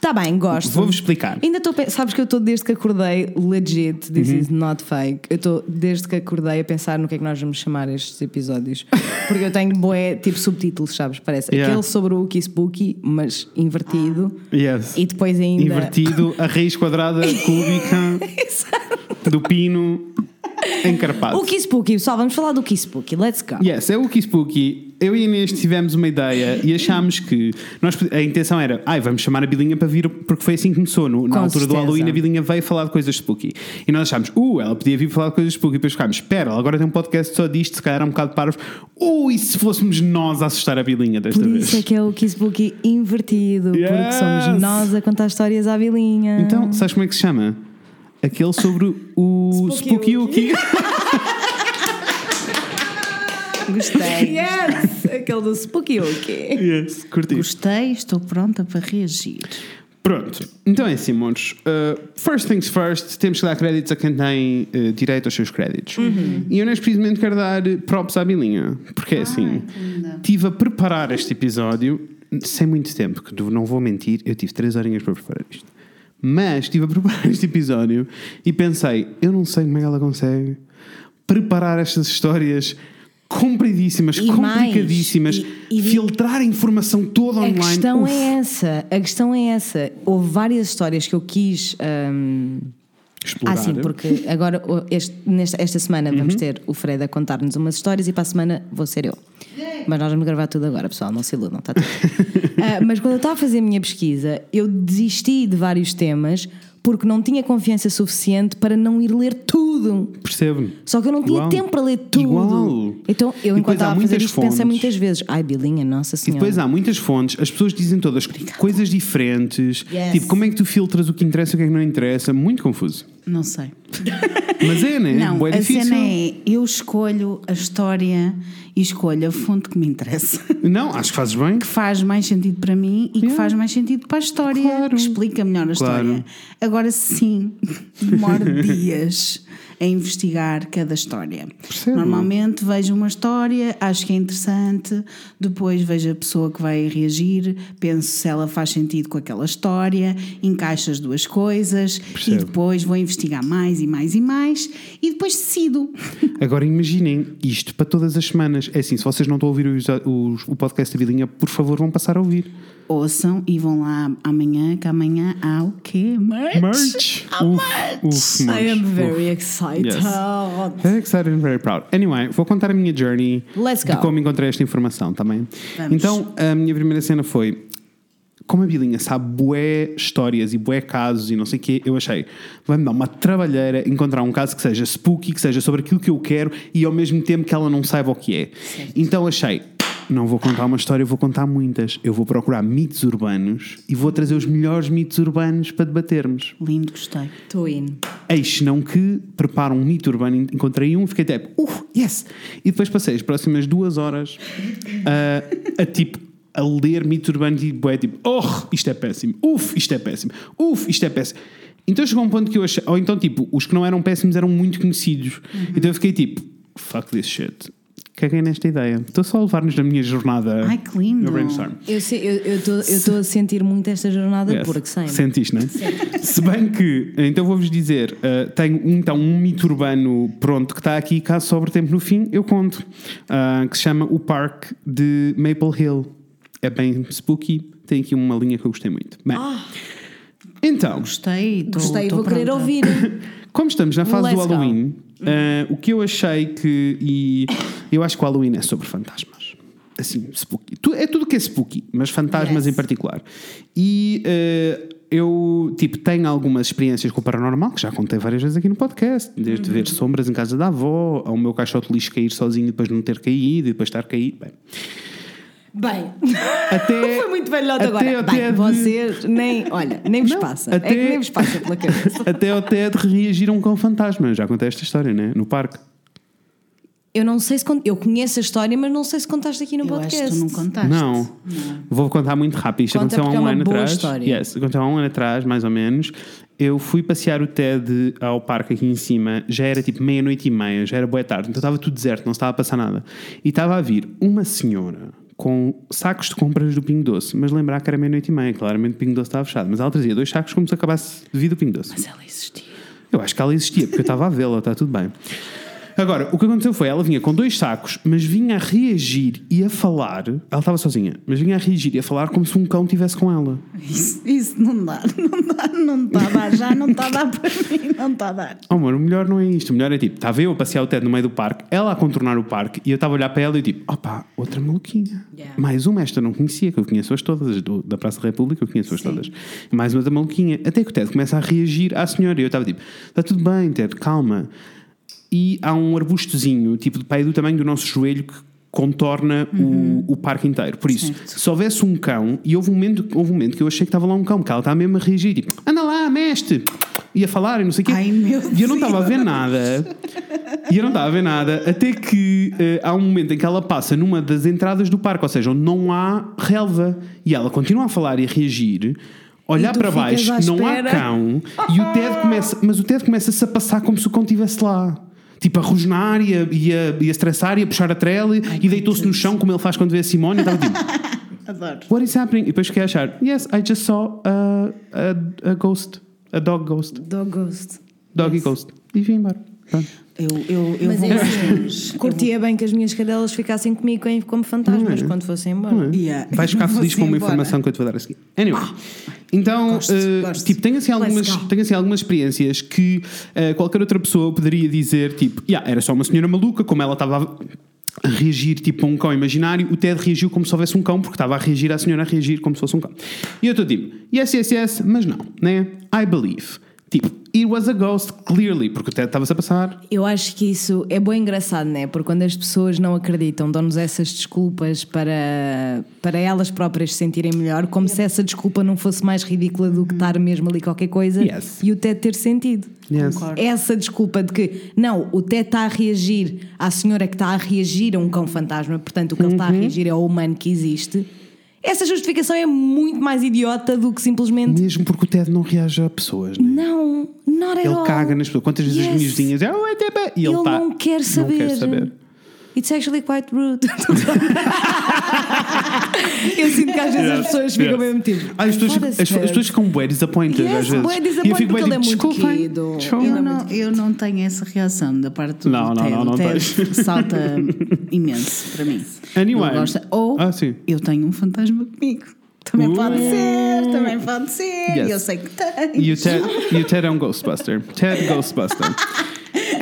Speaker 2: tá bem, gosto.
Speaker 1: Vou-vos explicar.
Speaker 2: Ainda estou. Sabes que eu estou desde que acordei, legit, this
Speaker 1: Uhum.
Speaker 2: is not fake. Eu estou desde que acordei a pensar no que é que nós vamos chamar estes episódios. Porque eu tenho boé, tipo subtítulos, sabes? Parece
Speaker 1: Yeah.
Speaker 2: aquele sobre o Wookie Spooky, mas invertido.
Speaker 1: Yes.
Speaker 2: E depois ainda.
Speaker 1: Invertido, a raiz quadrada cúbica do pino encarpado.
Speaker 2: O Spooky, pessoal, vamos falar do Spooky. Let's go.
Speaker 1: Yes, é o que spooky. Eu e a Inês tivemos uma ideia e achámos que nós, a intenção era, ai, vamos chamar a Bilinha para vir, porque foi assim que começou. No, na
Speaker 2: Com
Speaker 1: altura do. Halloween, a Bilinha veio falar de coisas spooky. E nós achámos, uh, ela podia vir falar de coisas spooky. E depois ficámos, espera, ela agora tem um podcast só disto, se calhar é um bocado parvo. Uh, e se fôssemos nós a assustar a Bilinha desta
Speaker 2: Por
Speaker 1: vez?
Speaker 2: isso é que é o Wookie Spooky invertido. Porque
Speaker 1: Yes.
Speaker 2: somos nós a contar histórias à vilinha.
Speaker 1: Então, sabes como é que se chama? Aquele sobre o
Speaker 2: Spooky
Speaker 1: Uki.
Speaker 3: Gostei.
Speaker 2: Yes! Aquele do Spooky Wookie.
Speaker 1: yes, curti.
Speaker 3: Gostei, estou pronta para reagir.
Speaker 1: Pronto, então é assim, amores. Uh, first things first, temos que dar créditos a quem tem uh, direito aos seus créditos. E eu neste precisamente quero dar props à Bilinha, porque é assim, estive a preparar este episódio sem muito tempo, que não vou mentir, eu tive três horinhas para preparar isto. Mas estive a preparar este episódio e pensei, eu não sei como é que ela consegue preparar estas histórias compridíssimas,
Speaker 2: E mais,
Speaker 1: complicadíssimas,
Speaker 2: e- e-
Speaker 1: filtrar a informação toda
Speaker 2: A
Speaker 1: online.
Speaker 2: questão
Speaker 1: Uf.
Speaker 2: é essa. A questão é essa. Houve várias histórias que eu quis. hum,
Speaker 1: Explorar.
Speaker 2: Ah, sim, porque agora este- nesta, esta semana
Speaker 1: Uhum.
Speaker 2: vamos ter o Fred a contar-nos umas histórias e para a semana vou ser eu. Mas nós vamos gravar tudo agora, pessoal, não se iludam, está tudo. Ah, mas quando eu estava a fazer a minha pesquisa, eu desisti de vários temas porque não tinha confiança suficiente para não ir ler tudo.
Speaker 1: Percebo.
Speaker 2: Só que eu não tinha
Speaker 1: Igual.
Speaker 2: tempo para ler tudo.
Speaker 1: Igual.
Speaker 2: Então, eu,
Speaker 1: E
Speaker 2: enquanto estava a fazer
Speaker 1: muitas
Speaker 2: isto, pensei
Speaker 1: fontes.
Speaker 2: muitas vezes: ai, Bilinha, nossa
Speaker 1: E
Speaker 2: senhora.
Speaker 1: depois há muitas fontes, as pessoas dizem todas coisas diferentes.
Speaker 2: Yes.
Speaker 1: Tipo, como é que tu filtras o que interessa e o que é que não interessa? Muito confuso.
Speaker 3: Não sei.
Speaker 1: Mas é, né?
Speaker 3: Não,
Speaker 1: Bué
Speaker 3: a
Speaker 1: difícil.
Speaker 3: cena é eu escolho a história e escolho a fonte que me interessa.
Speaker 1: Não, acho que fazes bem.
Speaker 3: Que faz mais sentido para mim e que
Speaker 1: Yeah.
Speaker 3: faz mais sentido para a história.
Speaker 1: Claro.
Speaker 3: Que explica melhor a
Speaker 1: Claro.
Speaker 3: história. Agora sim, demoro dias a investigar cada história.
Speaker 1: Percebo.
Speaker 3: Normalmente vejo uma história, acho que é interessante, depois vejo a pessoa que vai reagir, penso se ela faz sentido com aquela história, encaixo as duas coisas
Speaker 1: Percebo.
Speaker 3: e depois vou investigar mais e mais e mais e depois decido.
Speaker 1: Agora imaginem isto para todas as semanas. É assim, se vocês não estão a ouvir o, o, o podcast da Vilinha, por favor, vão passar a ouvir.
Speaker 3: Ouçam e vão lá amanhã, que amanhã há o quê? Merch?
Speaker 1: Merch! Uf, uf,
Speaker 2: I
Speaker 1: merch.
Speaker 2: am very
Speaker 1: Uf.
Speaker 2: excited.
Speaker 1: Yes. Very excited and very proud. Anyway, vou contar a minha journey
Speaker 2: Let's
Speaker 1: de
Speaker 2: go.
Speaker 1: como encontrei esta informação também.
Speaker 3: Vamos.
Speaker 1: Então, a minha primeira cena foi. Como a Bilinha sabe bué histórias e bué casos e não sei o quê, eu achei, vai-me dar uma trabalheira encontrar um caso que seja spooky, que seja sobre aquilo que eu quero e ao mesmo tempo que ela não saiba o que é. Então achei, não vou contar uma história, vou contar muitas. Eu vou procurar mitos urbanos e vou trazer os melhores mitos urbanos para debatermos.
Speaker 3: Lindo, gostei.
Speaker 2: Estou in.
Speaker 1: Eis não que preparo um mito urbano, encontrei um, fiquei tipo, uh, yes! E depois passei as próximas duas horas a, a tipo, a ler mito urbano e bué, tipo, oh, isto é péssimo, uf, isto é péssimo, uf, isto é péssimo. Então chegou um ponto que eu achei, ou então tipo, os que não eram péssimos eram muito conhecidos. Então eu fiquei tipo, fuck this shit. Caguei nesta ideia. Estou só a levar-nos na minha jornada.
Speaker 3: Ai, que lindo.
Speaker 1: No brainstorm.
Speaker 2: Eu estou a sentir muito esta jornada
Speaker 1: Yes.
Speaker 2: porque sempre.
Speaker 1: Sentiste, não é? Se bem que, então vou-vos dizer, uh, tenho um, então um mito urbano pronto que está aqui, caso sobre tempo no fim, eu conto, uh, que se chama o Parque de Maple Hill. É bem spooky, tem aqui uma linha que eu gostei muito. Bem, então,
Speaker 3: Gostei. Tô,
Speaker 2: Gostei,
Speaker 3: tô
Speaker 2: vou querer
Speaker 3: pronta.
Speaker 2: ouvir.
Speaker 1: como estamos na fase
Speaker 2: Let's
Speaker 1: do
Speaker 2: go.
Speaker 1: Uh, o que eu achei que. E eu acho que o Halloween é sobre fantasmas. Assim, spooky. É tudo que é spooky, mas fantasmas
Speaker 3: Yes.
Speaker 1: em particular. E uh, eu, tipo, tenho algumas experiências com o paranormal, que já contei várias vezes aqui no podcast. Desde ver sombras em casa da avó, ao meu caixote de lixo cair sozinho e depois não ter caído, e depois estar caído. Bem.
Speaker 2: Bem,
Speaker 1: Até,
Speaker 2: foi muito velhote
Speaker 1: até
Speaker 2: agora.
Speaker 1: ao
Speaker 2: Bem,
Speaker 1: TED-
Speaker 2: vocês nem, olha, nem vos
Speaker 1: Não,
Speaker 2: passa. É
Speaker 1: até-
Speaker 2: que nem vos passa pela cabeça.
Speaker 1: Até ao TED reagiram com fantasma. Já contei esta história, né? No parque.
Speaker 2: Eu não sei se cont... eu conheço a história, mas não sei se contaste aqui no
Speaker 3: Eu acho
Speaker 2: podcast.
Speaker 3: que tu não contaste.
Speaker 1: Não. Vou contar muito rápido. Isto
Speaker 2: Conta
Speaker 1: aconteceu há um
Speaker 2: é uma
Speaker 1: ano
Speaker 2: boa
Speaker 1: atrás.
Speaker 2: história.
Speaker 1: Yes, aconteceu há um ano atrás, mais ou menos. Eu fui passear o TED ao parque aqui em cima. Já era tipo meia-noite e meia, já era boa tarde. Então estava tudo deserto, não estava a passar nada. E estava a vir uma senhora com sacos de compras do Pingo Doce. Mas lembrar que era meia-noite e meia. Claramente o Pingo Doce estava fechado. Mas ela trazia dois sacos como se acabasse de vir do Pingo Doce.
Speaker 3: Mas ela existia.
Speaker 1: Eu acho que ela existia, porque eu estava a vê-la, está tudo bem. Agora, o que aconteceu foi, ela vinha com dois sacos, mas vinha a reagir e a falar. Ela estava sozinha, mas vinha a reagir e a falar como se um cão estivesse com ela.
Speaker 3: Isso, isso não dá, não dá, não está a dar, já não está a dar para mim, não está a dar.
Speaker 1: Oh, amor, o melhor não é isto. O melhor é tipo, estava eu a passear o TED no meio do parque, ela a contornar o parque e eu estava a olhar para ela e tipo, opá, outra maluquinha.
Speaker 2: Yeah.
Speaker 1: Mais uma, esta eu não conhecia, que eu conheço-as todas, as do- da Praça da República eu conheço-as todas. Mais uma da maluquinha. Até que o TED começa a reagir à senhora e eu estava tipo, está tudo bem, TED, calma. E há um arbustozinho, tipo de pai do tamanho do nosso joelho, que contorna o, o parque inteiro. Por isso,
Speaker 3: Certo.
Speaker 1: se houvesse um cão, e houve um momento, houve um momento que eu achei que estava lá um cão, porque ela estava mesmo a reagir, tipo, anda lá, mestre! E a falar e não sei o quê.
Speaker 3: Ai, meu
Speaker 1: e eu não estava a ver nada. E eu não estava a ver nada, até que eh, há um momento em que ela passa numa das entradas do parque, ou seja, onde não há relva. E ela continua a falar e a reagir. Olhar para baixo, não há cão, e o Ted começa, mas o Ted começa-se a passar como se o cão estivesse lá. Tipo, a rosnar e a, e a, e a estressar e a puxar a trela e deitou-se no chão como ele faz quando vê a Simone e estava tipo,
Speaker 3: Adoro.
Speaker 1: What is happening? E depois fiquei a achar, yes, I just saw a, a, a ghost, a dog ghost,
Speaker 2: Dog Ghost.
Speaker 1: doggy ghost. E vim embora. Pronto.
Speaker 3: Eu, eu, eu
Speaker 2: Mas
Speaker 3: vou
Speaker 2: é assim, curtia bem que as minhas cadelas ficassem comigo como fantasmas quando fossem embora.
Speaker 3: Yeah.
Speaker 1: Vais ficar feliz com uma
Speaker 3: embora.
Speaker 1: informação que eu te vou dar a seguir. Anyway. Então,
Speaker 3: Gosto,
Speaker 1: eh,
Speaker 3: gosto.
Speaker 1: tipo, tenho assim, algumas,
Speaker 2: Let's go.
Speaker 1: tenho assim algumas experiências que eh, qualquer outra pessoa poderia dizer, tipo, yeah, era só uma senhora maluca, como ela estava a- a reagir tipo a um cão imaginário, o Ted reagiu como se houvesse um cão, porque estava a reagir à senhora a reagir como se fosse um cão. E eu estou tipo, yes, yes, yes, mas não, né? I believe. It was a ghost, clearly, porque estava-se a passar.
Speaker 2: Eu acho que isso é bem engraçado, né? Porque quando as pessoas não acreditam, dão-nos essas desculpas para, para elas próprias se sentirem melhor, como se essa desculpa não fosse mais ridícula do que estar mesmo ali qualquer coisa
Speaker 1: Yes.
Speaker 2: e o Ted ter sentido.
Speaker 1: Yes.
Speaker 2: Essa desculpa de que, não, o Ted está a reagir à senhora que está a reagir a um cão fantasma, portanto o que ele está a
Speaker 1: Uhum.
Speaker 2: reagir é ao humano que existe. Essa justificação é muito mais idiota do que simplesmente.
Speaker 1: Mesmo porque o Ted não reage a pessoas, né?
Speaker 2: Não, not at
Speaker 1: Ele
Speaker 2: all.
Speaker 1: caga nas pessoas. Quantas vezes as
Speaker 2: Yes.
Speaker 1: minhas vizinhas dizem, oh, é tebe", e ele,
Speaker 2: ele
Speaker 1: tá-
Speaker 2: não quer saber.
Speaker 1: Não quer saber.
Speaker 2: It's actually quite rude. eu sinto que às vezes as pessoas ficam
Speaker 1: Yes.
Speaker 2: mesmo tipo.
Speaker 1: Ah, as, pessoas,
Speaker 2: "Foda-se,
Speaker 1: as, as
Speaker 2: Ted."
Speaker 1: pessoas ficam bué disappointed
Speaker 2: Yes,
Speaker 1: às vezes.
Speaker 2: bué
Speaker 1: E eu
Speaker 2: disappointed
Speaker 1: fico
Speaker 2: ele é
Speaker 1: tipo,
Speaker 2: muito
Speaker 1: "Desculpem,
Speaker 2: querido."
Speaker 1: desculpem."
Speaker 3: Eu não, eu não tenho essa reação da parte
Speaker 1: Não,
Speaker 3: do
Speaker 1: não,
Speaker 3: Ted.
Speaker 1: não, não
Speaker 3: o Ted
Speaker 1: tens.
Speaker 3: salta imenso para mim.
Speaker 1: Anyway.
Speaker 3: Ele gosta. Ou
Speaker 1: Ah,
Speaker 3: eu tenho um fantasma comigo. Também
Speaker 1: Uh.
Speaker 3: pode ser, também pode ser.
Speaker 1: Yes.
Speaker 3: Eu sei que tem.
Speaker 1: E o Ted, e o Ted é um Ghostbuster. Ted Ghostbuster.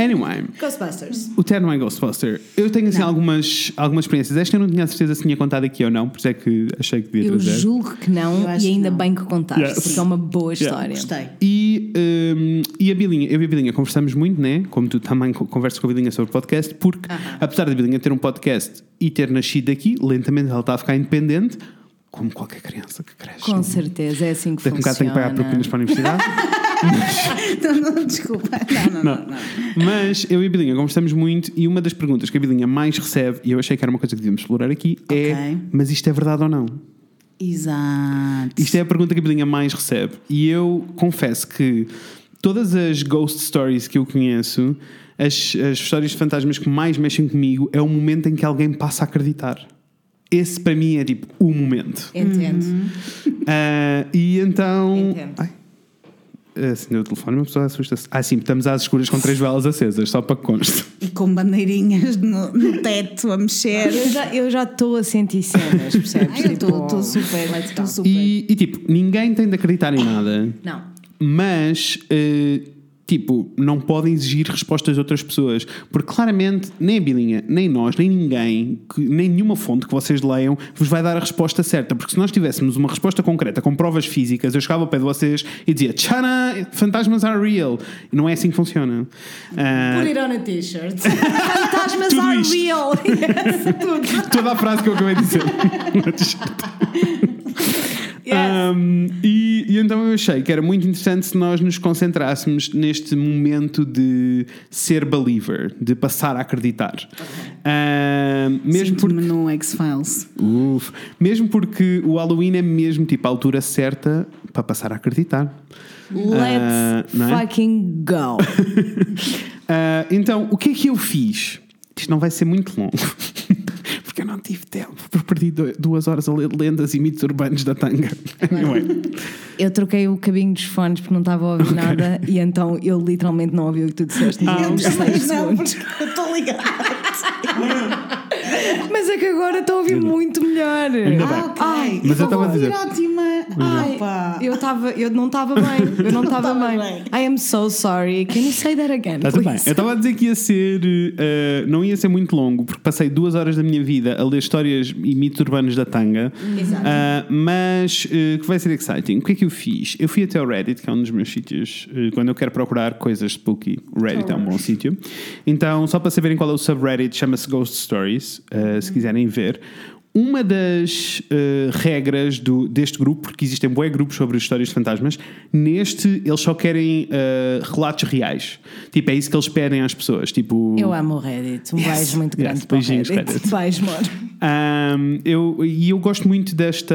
Speaker 1: Anyway,
Speaker 2: Ghostbusters.
Speaker 1: o Ted não é Ghostbuster. Eu tenho assim algumas, algumas experiências. Esta eu não tinha a certeza se tinha contado aqui ou não, por isso é que achei que devia
Speaker 2: Eu
Speaker 1: trazer.
Speaker 2: julgo que não
Speaker 3: Eu
Speaker 2: e ainda
Speaker 3: que não.
Speaker 2: bem que contaste,
Speaker 1: Yes.
Speaker 2: porque é uma boa
Speaker 1: Yeah.
Speaker 2: história.
Speaker 3: Gostei.
Speaker 1: E, hum, e a Bilinha, eu e a Bilinha conversamos muito, né? Como tu também co- conversas com a Bilinha sobre podcast, porque apesar da Bilinha ter um podcast e ter nascido aqui, lentamente ela está a ficar independente, como qualquer criança que cresce.
Speaker 2: Com certeza, é assim que
Speaker 1: Daqui a um bocado tenho que pagar
Speaker 2: funciona.
Speaker 1: propinas para a universidade.
Speaker 3: Não, não, desculpa. Não, não, não. não.
Speaker 1: Mas eu e a Bilinha conversamos muito e uma das perguntas que a Bilinha mais recebe, e eu achei que era uma coisa que devíamos explorar aqui, é:
Speaker 3: Ok.
Speaker 1: mas isto é verdade ou não?
Speaker 3: Exato.
Speaker 1: Isto é a pergunta que a Bilinha mais recebe. E eu confesso que todas as ghost stories que eu conheço, as, as histórias de fantasmas que mais mexem comigo, é o momento em que alguém passa a acreditar. Esse para mim é tipo o momento.
Speaker 2: Entendo.
Speaker 1: Ah, e então.
Speaker 2: Entendo.
Speaker 1: Ai. Acendeu o telefone, uma pessoa assusta-se. Ah, sim, estamos às escuras com três velas acesas, só para que conste.
Speaker 3: E com bandeirinhas no, no teto a mexer.
Speaker 2: Eu já- estou a sentir cenas, percebes?
Speaker 3: Eu
Speaker 2: Tipo,
Speaker 3: estou super. Estou super.
Speaker 1: E, e, tipo, ninguém tem de acreditar em nada.
Speaker 2: Não.
Speaker 1: Mas eh, Tipo, não podem exigir respostas de outras pessoas, porque claramente nem a Bilinha, nem nós, nem ninguém, que- nem nenhuma fonte que vocês leiam vos vai dar a resposta certa. Porque se nós tivéssemos uma resposta concreta com provas físicas, eu chegava ao pé de vocês e dizia: Tchana, fantasmas are real. E não é assim que funciona. Ah,
Speaker 2: Put it on a t-shirt. Fantasmas
Speaker 1: Tudo
Speaker 2: are
Speaker 1: isto.
Speaker 2: real. Yes, tudo.
Speaker 1: toda a frase que eu acabei de dizer. Um, e, e então eu achei que era muito interessante se nós nos concentrássemos neste momento de ser believer, de passar a acreditar. Um, mesmo porque,
Speaker 3: no X-Files.
Speaker 1: Mesmo porque o Halloween é mesmo tipo a altura certa para passar a acreditar.
Speaker 2: Let's
Speaker 1: não é?
Speaker 2: fucking go.
Speaker 1: Ah, então, o que é que eu fiz? Isto não vai ser muito longo. Porque eu não tive tempo. Porque perdi do- duas horas a ler lendas e mitos urbanos da tanga. Anyway.
Speaker 2: Eu troquei o cabinho dos fones porque não estava a ouvir nada e então eu literalmente não ouvi o que tu disseste
Speaker 1: Ah,
Speaker 2: seis
Speaker 3: Não, porque eu estou ligada.
Speaker 2: Mas é que agora estou a ouvir muito melhor.
Speaker 1: Ainda bem.
Speaker 3: Ah, ok.
Speaker 2: Ai,
Speaker 1: Mas eu estava a dizer.
Speaker 3: ótima.
Speaker 2: Ai,
Speaker 3: Opa.
Speaker 2: eu, tava, eu não estava bem. Eu não estava
Speaker 3: tava
Speaker 2: bem.
Speaker 3: bem.
Speaker 2: I am so sorry. Can you say that again?
Speaker 1: Tudo bem. Eu estava a dizer que ia ser. eh, não ia ser muito longo, porque passei duas horas da minha vida a ler histórias e mitos urbanos da tanga.
Speaker 2: Exato.
Speaker 1: Ah, mas eh, que vai ser exciting. O que é que eu fiz? Eu fui até o Reddit, que é um dos meus sítios, eh, quando eu quero procurar coisas spooky. O Reddit é um bom sítio. Então, só para saberem qual é o subreddit, chama-se Ghost Stories, se quiserem ver. Uma das eh, regras do, deste grupo, porque existem bué grupos sobre histórias de fantasmas, neste eles só querem eh, relatos reais. Tipo, é isso que eles pedem às pessoas. Tipo,
Speaker 2: Eu amo o Reddit. Um beijo muito grande
Speaker 1: Yes,
Speaker 2: para o
Speaker 1: beijinhos,
Speaker 2: Reddit.
Speaker 1: Reddit.
Speaker 2: Beijo, amor.
Speaker 1: Um, eu, e eu gosto muito desta,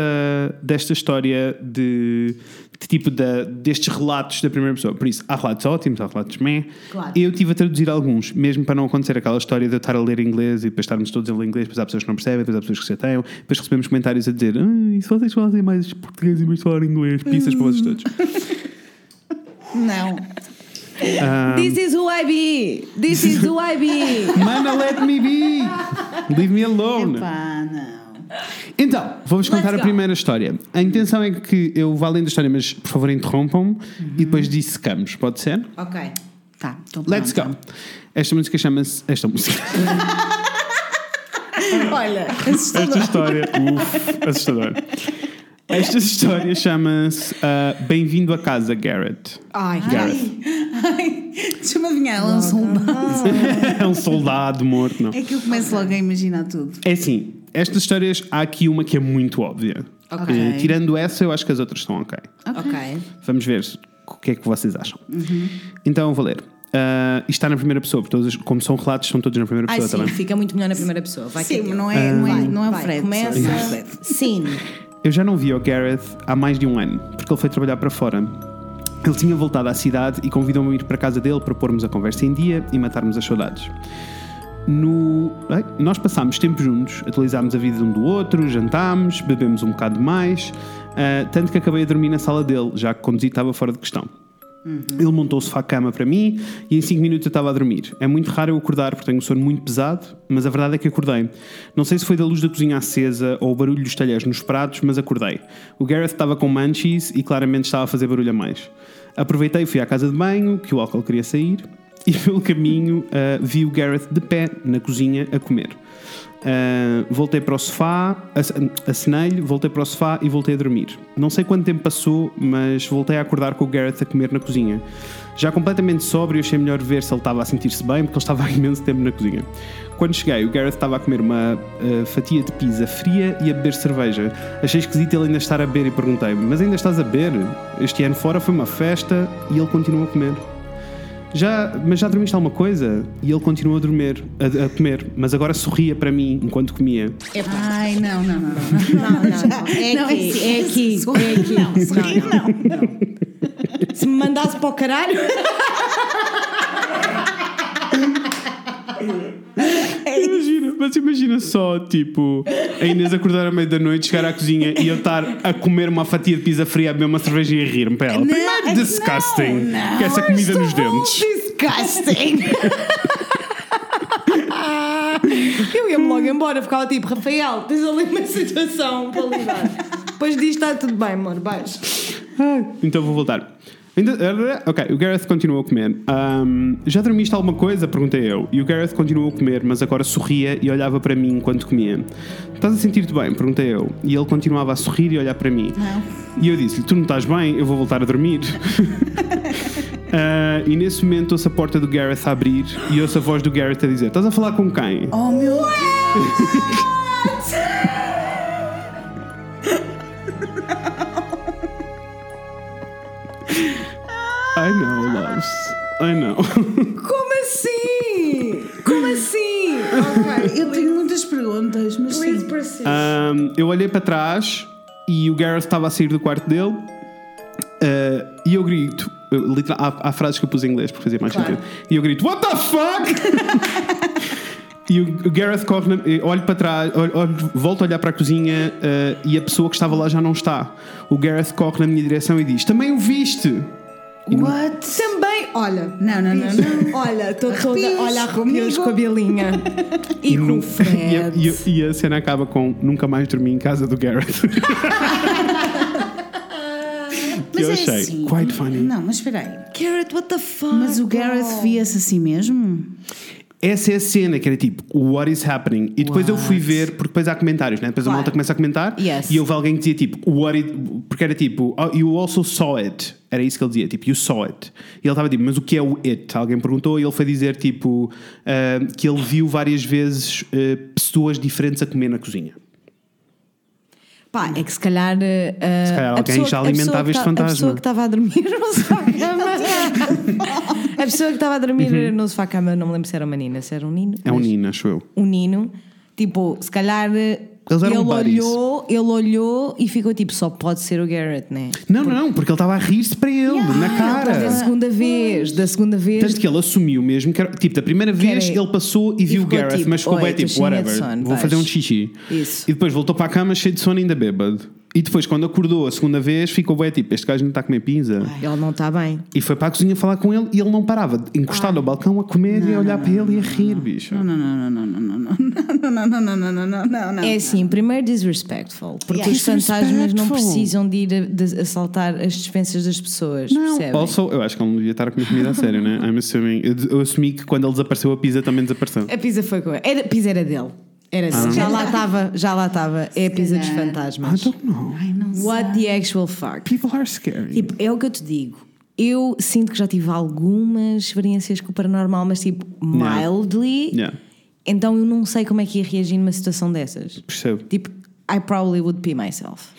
Speaker 1: desta história de, de tipo da, destes relatos da primeira pessoa. Por isso, há relatos ótimos, há relatos meh.
Speaker 2: Claro.
Speaker 1: Eu tive a traduzir alguns, mesmo para não acontecer aquela história de eu estar a ler inglês e depois estarmos todos a ler inglês, depois há pessoas que não percebem, depois há pessoas que se chateiam, depois recebemos comentários a dizer ah, e se vocês fazem mais português e mais falar inglês, pisas para vocês todos.
Speaker 3: Não.
Speaker 2: This is who I be. This is who I be.
Speaker 1: Mana, let me be! Leave me alone!
Speaker 3: Epá, não.
Speaker 1: Então, vou-vos contar a primeira história. A intenção é que eu vá além da história, mas por favor interrompam-me e depois dissecamos, pode ser?
Speaker 2: Ok.
Speaker 3: Tá, estou
Speaker 1: Let's go! Esta música chama-se. Esta música.
Speaker 2: Olha.
Speaker 1: Esta história. Uf, assustador. Esta história chama-se ah, Bem-vindo a casa, Garrett.
Speaker 2: Ai,
Speaker 1: Garreth.
Speaker 3: Ai, deixa-me adivinhar, ela é um soldado.
Speaker 1: é um soldado morto, não.
Speaker 3: É que eu começo logo a imaginar tudo.
Speaker 1: É assim, estas histórias, há aqui uma que é muito óbvia.
Speaker 3: Ok.
Speaker 1: Eh, tirando essa, eu acho que as outras estão ok.
Speaker 2: Ok.
Speaker 1: Vamos ver o que é que vocês acham. Então, eu vou ler. Isto está na primeira pessoa, porque todas, como são relatos, são todos na primeira
Speaker 2: Ai,
Speaker 1: pessoa
Speaker 2: sim,
Speaker 1: também.
Speaker 2: fica muito melhor na primeira pessoa. Vai
Speaker 3: Sim,
Speaker 2: é
Speaker 3: não é, não é,
Speaker 2: Vai,
Speaker 3: não é o
Speaker 2: vai,
Speaker 3: Fred.
Speaker 2: Começa. Sim.
Speaker 1: Eu já não vi o Gareth há mais de um ano, porque ele foi trabalhar para fora. Ele tinha voltado à cidade e convidou-me a ir para a casa dele para pormos a conversa em dia e matarmos as saudades. No... Nós passámos tempo juntos, atualizámos a vida um do outro, jantámos, bebemos um bocado mais, ah, tanto que acabei a dormir na sala dele, já que conduzir estava fora de questão. Ele montou o sofá-cama para mim e em 5 minutos eu estava a dormir. É muito raro eu acordar porque tenho um sono muito pesado, mas a verdade é que acordei. Não sei se foi da luz da cozinha acesa ou o barulho dos talheres nos pratos, mas acordei. O Gareth estava com munchies e claramente estava a fazer barulho a mais. Aproveitei e fui à casa de banho, que o álcool queria sair, e pelo caminho ah, vi o Gareth de pé na cozinha a comer. Ah, voltei para o sofá, ace- acenei-lhe, voltei para o sofá e voltei a dormir. Não sei quanto tempo passou, mas voltei a acordar com o Gareth a comer na cozinha. Já completamente sóbrio, achei melhor ver se ele estava a sentir-se bem, porque ele estava há imenso tempo na cozinha. Quando cheguei, o Gareth estava a comer uma ah, fatia de pizza fria e a beber cerveja. Achei esquisito ele ainda estar a beber e perguntei-me: Mas ainda estás a beber? Este ano fora foi uma festa e ele continua a comer. Já, mas já dormiste alguma coisa? E ele continua a dormir, a, a comer, mas agora sorria para mim enquanto comia.
Speaker 3: Ai, não, não, não. não.
Speaker 2: Não, não, não. É
Speaker 3: Não,
Speaker 2: aqui, é aqui, é aqui.
Speaker 3: Não, sorri não.
Speaker 2: Se me mandasse para o caralho.
Speaker 1: Imagina, mas imagina só, tipo, a Inês acordar à meia da noite, chegar à cozinha e eu estar a comer uma fatia de pizza fria, a beber uma cerveja e a rir-me para ela.
Speaker 3: Não,
Speaker 1: Primeiro,
Speaker 3: não,
Speaker 1: disgusting.
Speaker 3: não.
Speaker 1: Que essa comida nos dentes.
Speaker 2: Disgusting. Eu ia-me logo embora, ficava tipo, Rafael, tens ali uma situação para lidar. Depois disto está tudo bem, amor, vais.
Speaker 1: Ai, Então vou voltar. Ainda, ok, o Gareth continuou a comer. Ahm, já dormiste alguma coisa? Perguntei eu. E o Gareth continuou a comer, mas agora sorria e olhava para mim enquanto comia. Estás a sentir-te bem? Perguntei eu. E ele continuava a sorrir e olhar para mim.
Speaker 3: Não.
Speaker 1: E eu disse-lhe: Tu não estás bem? Eu vou voltar a dormir. Ah, e nesse momento ouço a porta do Gareth a abrir e ouço a voz do Gareth a dizer: Estás a falar com quem?
Speaker 3: Oh meu
Speaker 1: I know, loves. I know.
Speaker 2: Como assim? Como assim? Ok,
Speaker 3: Eu tenho muitas perguntas, mas
Speaker 2: Please
Speaker 3: sim.
Speaker 2: proceed.
Speaker 1: Um, eu olhei para trás e o Gareth estava a sair do quarto dele uh, e eu grito. eu, literal- há, há frases que eu pus em inglês para fazer mais
Speaker 2: Claro.
Speaker 1: sentido. E eu grito: What the fuck? e o, o Gareth corre, na- eu olho para trás, olho, olho- volto a olhar para a cozinha uh, e a pessoa que estava lá já não está. O Gareth corre na minha direção e diz: Também o viste?
Speaker 3: What?
Speaker 2: Também, olha.
Speaker 3: Não, não, não, não.
Speaker 2: Olha, estou toda. Olha, arrepios com a Bilinha. E, com
Speaker 1: nu-
Speaker 2: o Fred.
Speaker 1: e, a, e a- e a cena acaba com: Nunca mais dormi em casa do Gareth. que eu
Speaker 3: é
Speaker 1: achei
Speaker 3: assim.
Speaker 1: quite funny.
Speaker 3: Não, mas espera aí.
Speaker 2: Garrett, what the fuck?
Speaker 3: Mas o Gareth via-se assim mesmo?
Speaker 1: Essa é a cena que era tipo, what is happening? E depois eu fui ver, porque depois há comentários, né? Depois a
Speaker 2: Claro.
Speaker 1: malta começa a comentar
Speaker 2: Yes.
Speaker 1: e houve alguém que dizia tipo, what it, porque era tipo, oh, you also saw it. Era isso que ele dizia, tipo, you saw it. E ele estava tipo, mas o que é o it? Alguém perguntou e ele foi dizer tipo, ah, que ele viu várias vezes ah, pessoas diferentes a comer na cozinha.
Speaker 2: Pá, é que se calhar. eh,
Speaker 1: Se calhar
Speaker 2: a
Speaker 1: alguém
Speaker 2: pessoa-
Speaker 1: já alimentava este
Speaker 2: tá-
Speaker 1: fantasma.
Speaker 2: A pessoa que estava a dormir no sofá-cama. a pessoa que estava a dormir no sofá-cama, não me lembro se era uma nina, se era um nino.
Speaker 1: Uhum. É um Nino, acho eu.
Speaker 2: um nino, tipo, se calhar
Speaker 1: Eles eram
Speaker 2: ele
Speaker 1: buddies.
Speaker 2: olhou, ele olhou e ficou tipo, só pode ser o Garrett, né?
Speaker 1: Não, não, porque ele estava a rir-se para ele, na cara.
Speaker 2: Da segunda vez, da segunda vez.
Speaker 1: Tanto que ele assumiu mesmo que era, tipo, da primeira vez ele passou e viu o Gareth,
Speaker 2: tipo,
Speaker 1: mas ficou
Speaker 2: "Oi,
Speaker 1: bem tipo, whatever,
Speaker 2: sono,
Speaker 1: vou
Speaker 2: vais."
Speaker 1: fazer um xixi.
Speaker 2: Isso.
Speaker 1: E depois voltou para a cama cheio de sono ainda bêbado. E depois, quando acordou a segunda vez, ficou bem tipo, este gajo não está a comer pizza.
Speaker 2: Ele não está bem.
Speaker 1: E foi para a cozinha falar com ele e ele não parava, de encostado ao balcão a comer e a olhar para ele e a rir, bicho.
Speaker 3: Não, não, não, não, não, não, não, não, não, não, não, não, não, não, não, não.
Speaker 2: É assim, primeiro disrespectful, porque
Speaker 3: Yeah.
Speaker 2: os fantasmas não precisam de ir a, de assaltar as dispensas das pessoas, percebem?
Speaker 1: Also, eu acho que ele não devia estar a comer comida a sério, né? I'm assuming. Eu, eu assumi que quando ele desapareceu, a pizza também desapareceu.
Speaker 2: A pizza foi com ele. Era, a pizza era dele. Era assim. Já lá estava, já lá estava. É a pizza dos
Speaker 1: I
Speaker 2: fantasmas.
Speaker 1: don't know.
Speaker 3: Ai, não sei.
Speaker 2: What the actual fuck?
Speaker 1: People are scary.
Speaker 2: Tipo, é o que eu te digo. Eu sinto que já tive algumas experiências com o paranormal, mas tipo, mildly.
Speaker 1: Yeah.
Speaker 2: Então eu não sei como é que ia reagir numa situação dessas.
Speaker 1: Percebo.
Speaker 2: Tipo, I probably would pee myself.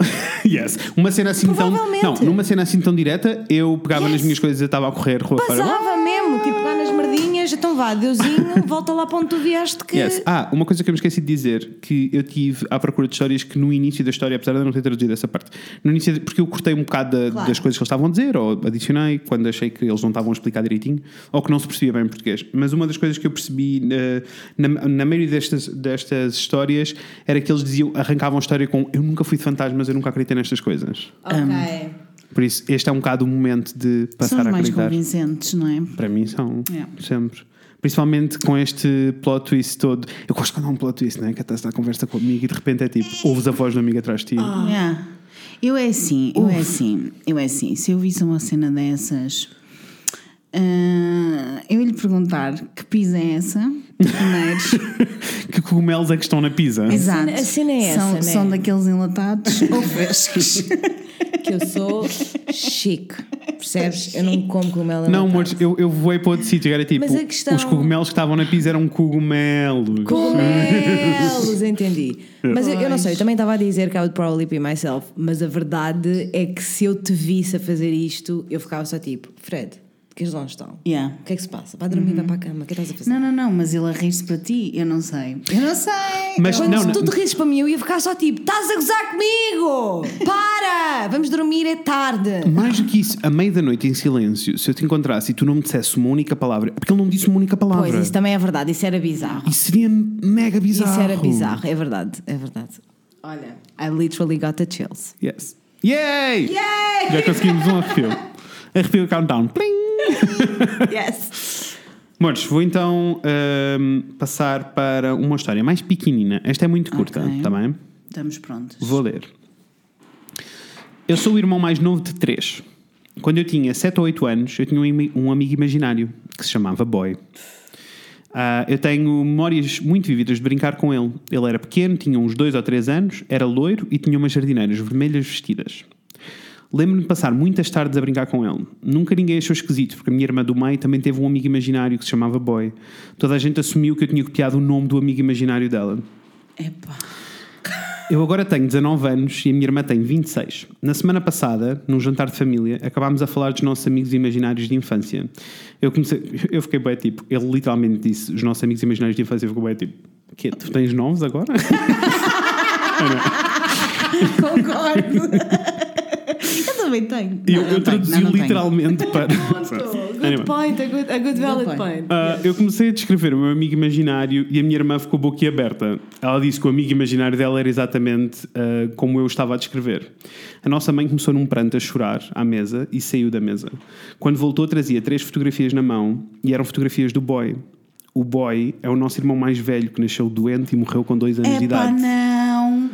Speaker 1: yes. Uma cena assim tão.
Speaker 2: Provavelmente.
Speaker 1: Não, numa cena assim tão direta, eu pegava
Speaker 2: Yes.
Speaker 1: nas minhas coisas e estava a correr rua.
Speaker 2: Passava mesmo, tipo, lá nas merdinhas, então vá, Deusinho, volta lá para onde tu vieste que.
Speaker 1: Yes. Ah, uma coisa que eu me esqueci de dizer, que eu tive à procura de histórias que no início da história, apesar de eu não ter traduzido essa parte, no início, porque eu cortei um bocado da-
Speaker 2: Claro.
Speaker 1: das coisas que eles estavam a dizer, ou adicionei quando achei que eles não estavam a explicar direitinho, ou que não se percebia bem em português. Mas uma das coisas que eu percebi eh, na, na maioria destas, destas histórias era que eles diziam, arrancavam a história com eu nunca fui de fantasmas, eu nunca acreditei nestas coisas.
Speaker 2: Ok.
Speaker 1: Por isso, este é um bocado o momento de
Speaker 3: São
Speaker 1: passar
Speaker 3: os
Speaker 1: a
Speaker 3: mais
Speaker 1: acreditar.
Speaker 3: convincentes, não é?
Speaker 1: Para mim são,
Speaker 3: Yeah.
Speaker 1: sempre. Principalmente com este plot twist todo. Eu gosto quando há um plot twist, né? Que até está a conversa com o amigo e de repente é tipo, ouves a voz do amigo atrás de ti.
Speaker 3: Yeah. Eu é assim, eu é assim, eu é assim. Se eu visse uma cena dessas, ah, eu ia lhe perguntar que pizza é essa, primeiro.
Speaker 1: que cogumelos é que estão na pizza?
Speaker 3: Exato.
Speaker 2: a cena é
Speaker 3: são,
Speaker 2: essa, né?
Speaker 3: são daqueles enlatados ou frescos.
Speaker 2: Que eu sou chique. Percebes? Eu não como cogumelo
Speaker 1: Não,
Speaker 2: enlatado.
Speaker 1: amores, eu, eu voei para outro sítio. Era tipo,
Speaker 2: Mas questão-
Speaker 1: os cogumelos que estavam na pizza eram cogumelos.
Speaker 2: Cogumelos, entendi. Mas eu, eu não sei, eu também estava a dizer que I would probably be myself, mas a verdade é que se eu te visse a fazer isto, eu ficava só tipo, Fred, que eles onde estão?
Speaker 3: Yeah.
Speaker 2: O que é que se passa? Vai dormir, vai para a cama, o que é que estás a fazer?
Speaker 3: Não, não, não, mas ele a rir-se para ti, eu não sei. Eu não sei.
Speaker 1: Mas
Speaker 2: Quando
Speaker 1: não,
Speaker 2: se
Speaker 1: não,
Speaker 2: tu te risses para mim, eu ia ficar só tipo, estás a gozar comigo! Para! Vamos dormir, é tarde!
Speaker 1: mais do que isso, a meio da noite em silêncio, se eu te encontrasse e tu não me dissesse uma única palavra, porque ele não disse uma única palavra.
Speaker 2: Pois, isso também é verdade, isso era bizarro.
Speaker 1: Isso seria mega bizarro.
Speaker 2: Isso era bizarro, é verdade, é verdade. Olha, I literally got the chills.
Speaker 1: Yes. Yay!
Speaker 2: Yay!
Speaker 1: Já conseguimos um arrepio. Arrepio countdown. Plim!
Speaker 2: Yes!
Speaker 1: Mores, vou então ahm, passar para uma história mais pequenina. Esta é muito curta,
Speaker 3: Ok.
Speaker 1: tá bem?
Speaker 3: Estamos prontos.
Speaker 1: Vou ler. Eu sou o irmão mais novo de três. Quando eu tinha 7 ou 8 anos, eu tinha um, um amigo imaginário que se chamava Boy. Ah, eu tenho memórias muito vívidas de brincar com ele. Ele era pequeno, tinha uns 2 ou 3 anos, era loiro e tinha umas jardineiras vermelhas vestidas. Lembro-me de passar muitas tardes a brincar com ele. Nunca ninguém achou esquisito, porque a minha irmã do meio também teve um amigo imaginário que se chamava Boy. Toda a gente assumiu que eu tinha copiado o nome do amigo imaginário dela.
Speaker 3: Epá.
Speaker 1: Eu agora tenho 19 anos e a minha irmã tem 26. Na semana passada, num jantar de família, acabámos a falar dos nossos amigos imaginários de infância. Eu comecei, eu fiquei bem tipo, ele literalmente disse os nossos amigos imaginários de infância, eu fiquei bem tipo, quê? Tu tens novos agora?
Speaker 3: Concordo. Eu também tenho.
Speaker 1: Eu,
Speaker 3: Não,
Speaker 1: eu
Speaker 3: não tenho,
Speaker 1: traduzi
Speaker 3: não, não tenho.
Speaker 1: literalmente para.
Speaker 2: Good
Speaker 1: Anyway.
Speaker 2: point, a good, a good valid
Speaker 3: point.
Speaker 2: point.
Speaker 1: Ah, eu comecei a descrever o meu amigo imaginário e a minha irmã ficou boquiaberta. Ela disse que o amigo imaginário dela era exatamente ah, como eu estava a descrever. A nossa mãe começou num pranto a chorar à mesa e saiu da mesa. Quando voltou, trazia três fotografias na mão e eram fotografias do boy. O boy é o nosso irmão mais velho que nasceu doente e morreu com dois anos de
Speaker 3: Epá,
Speaker 1: idade.
Speaker 3: não.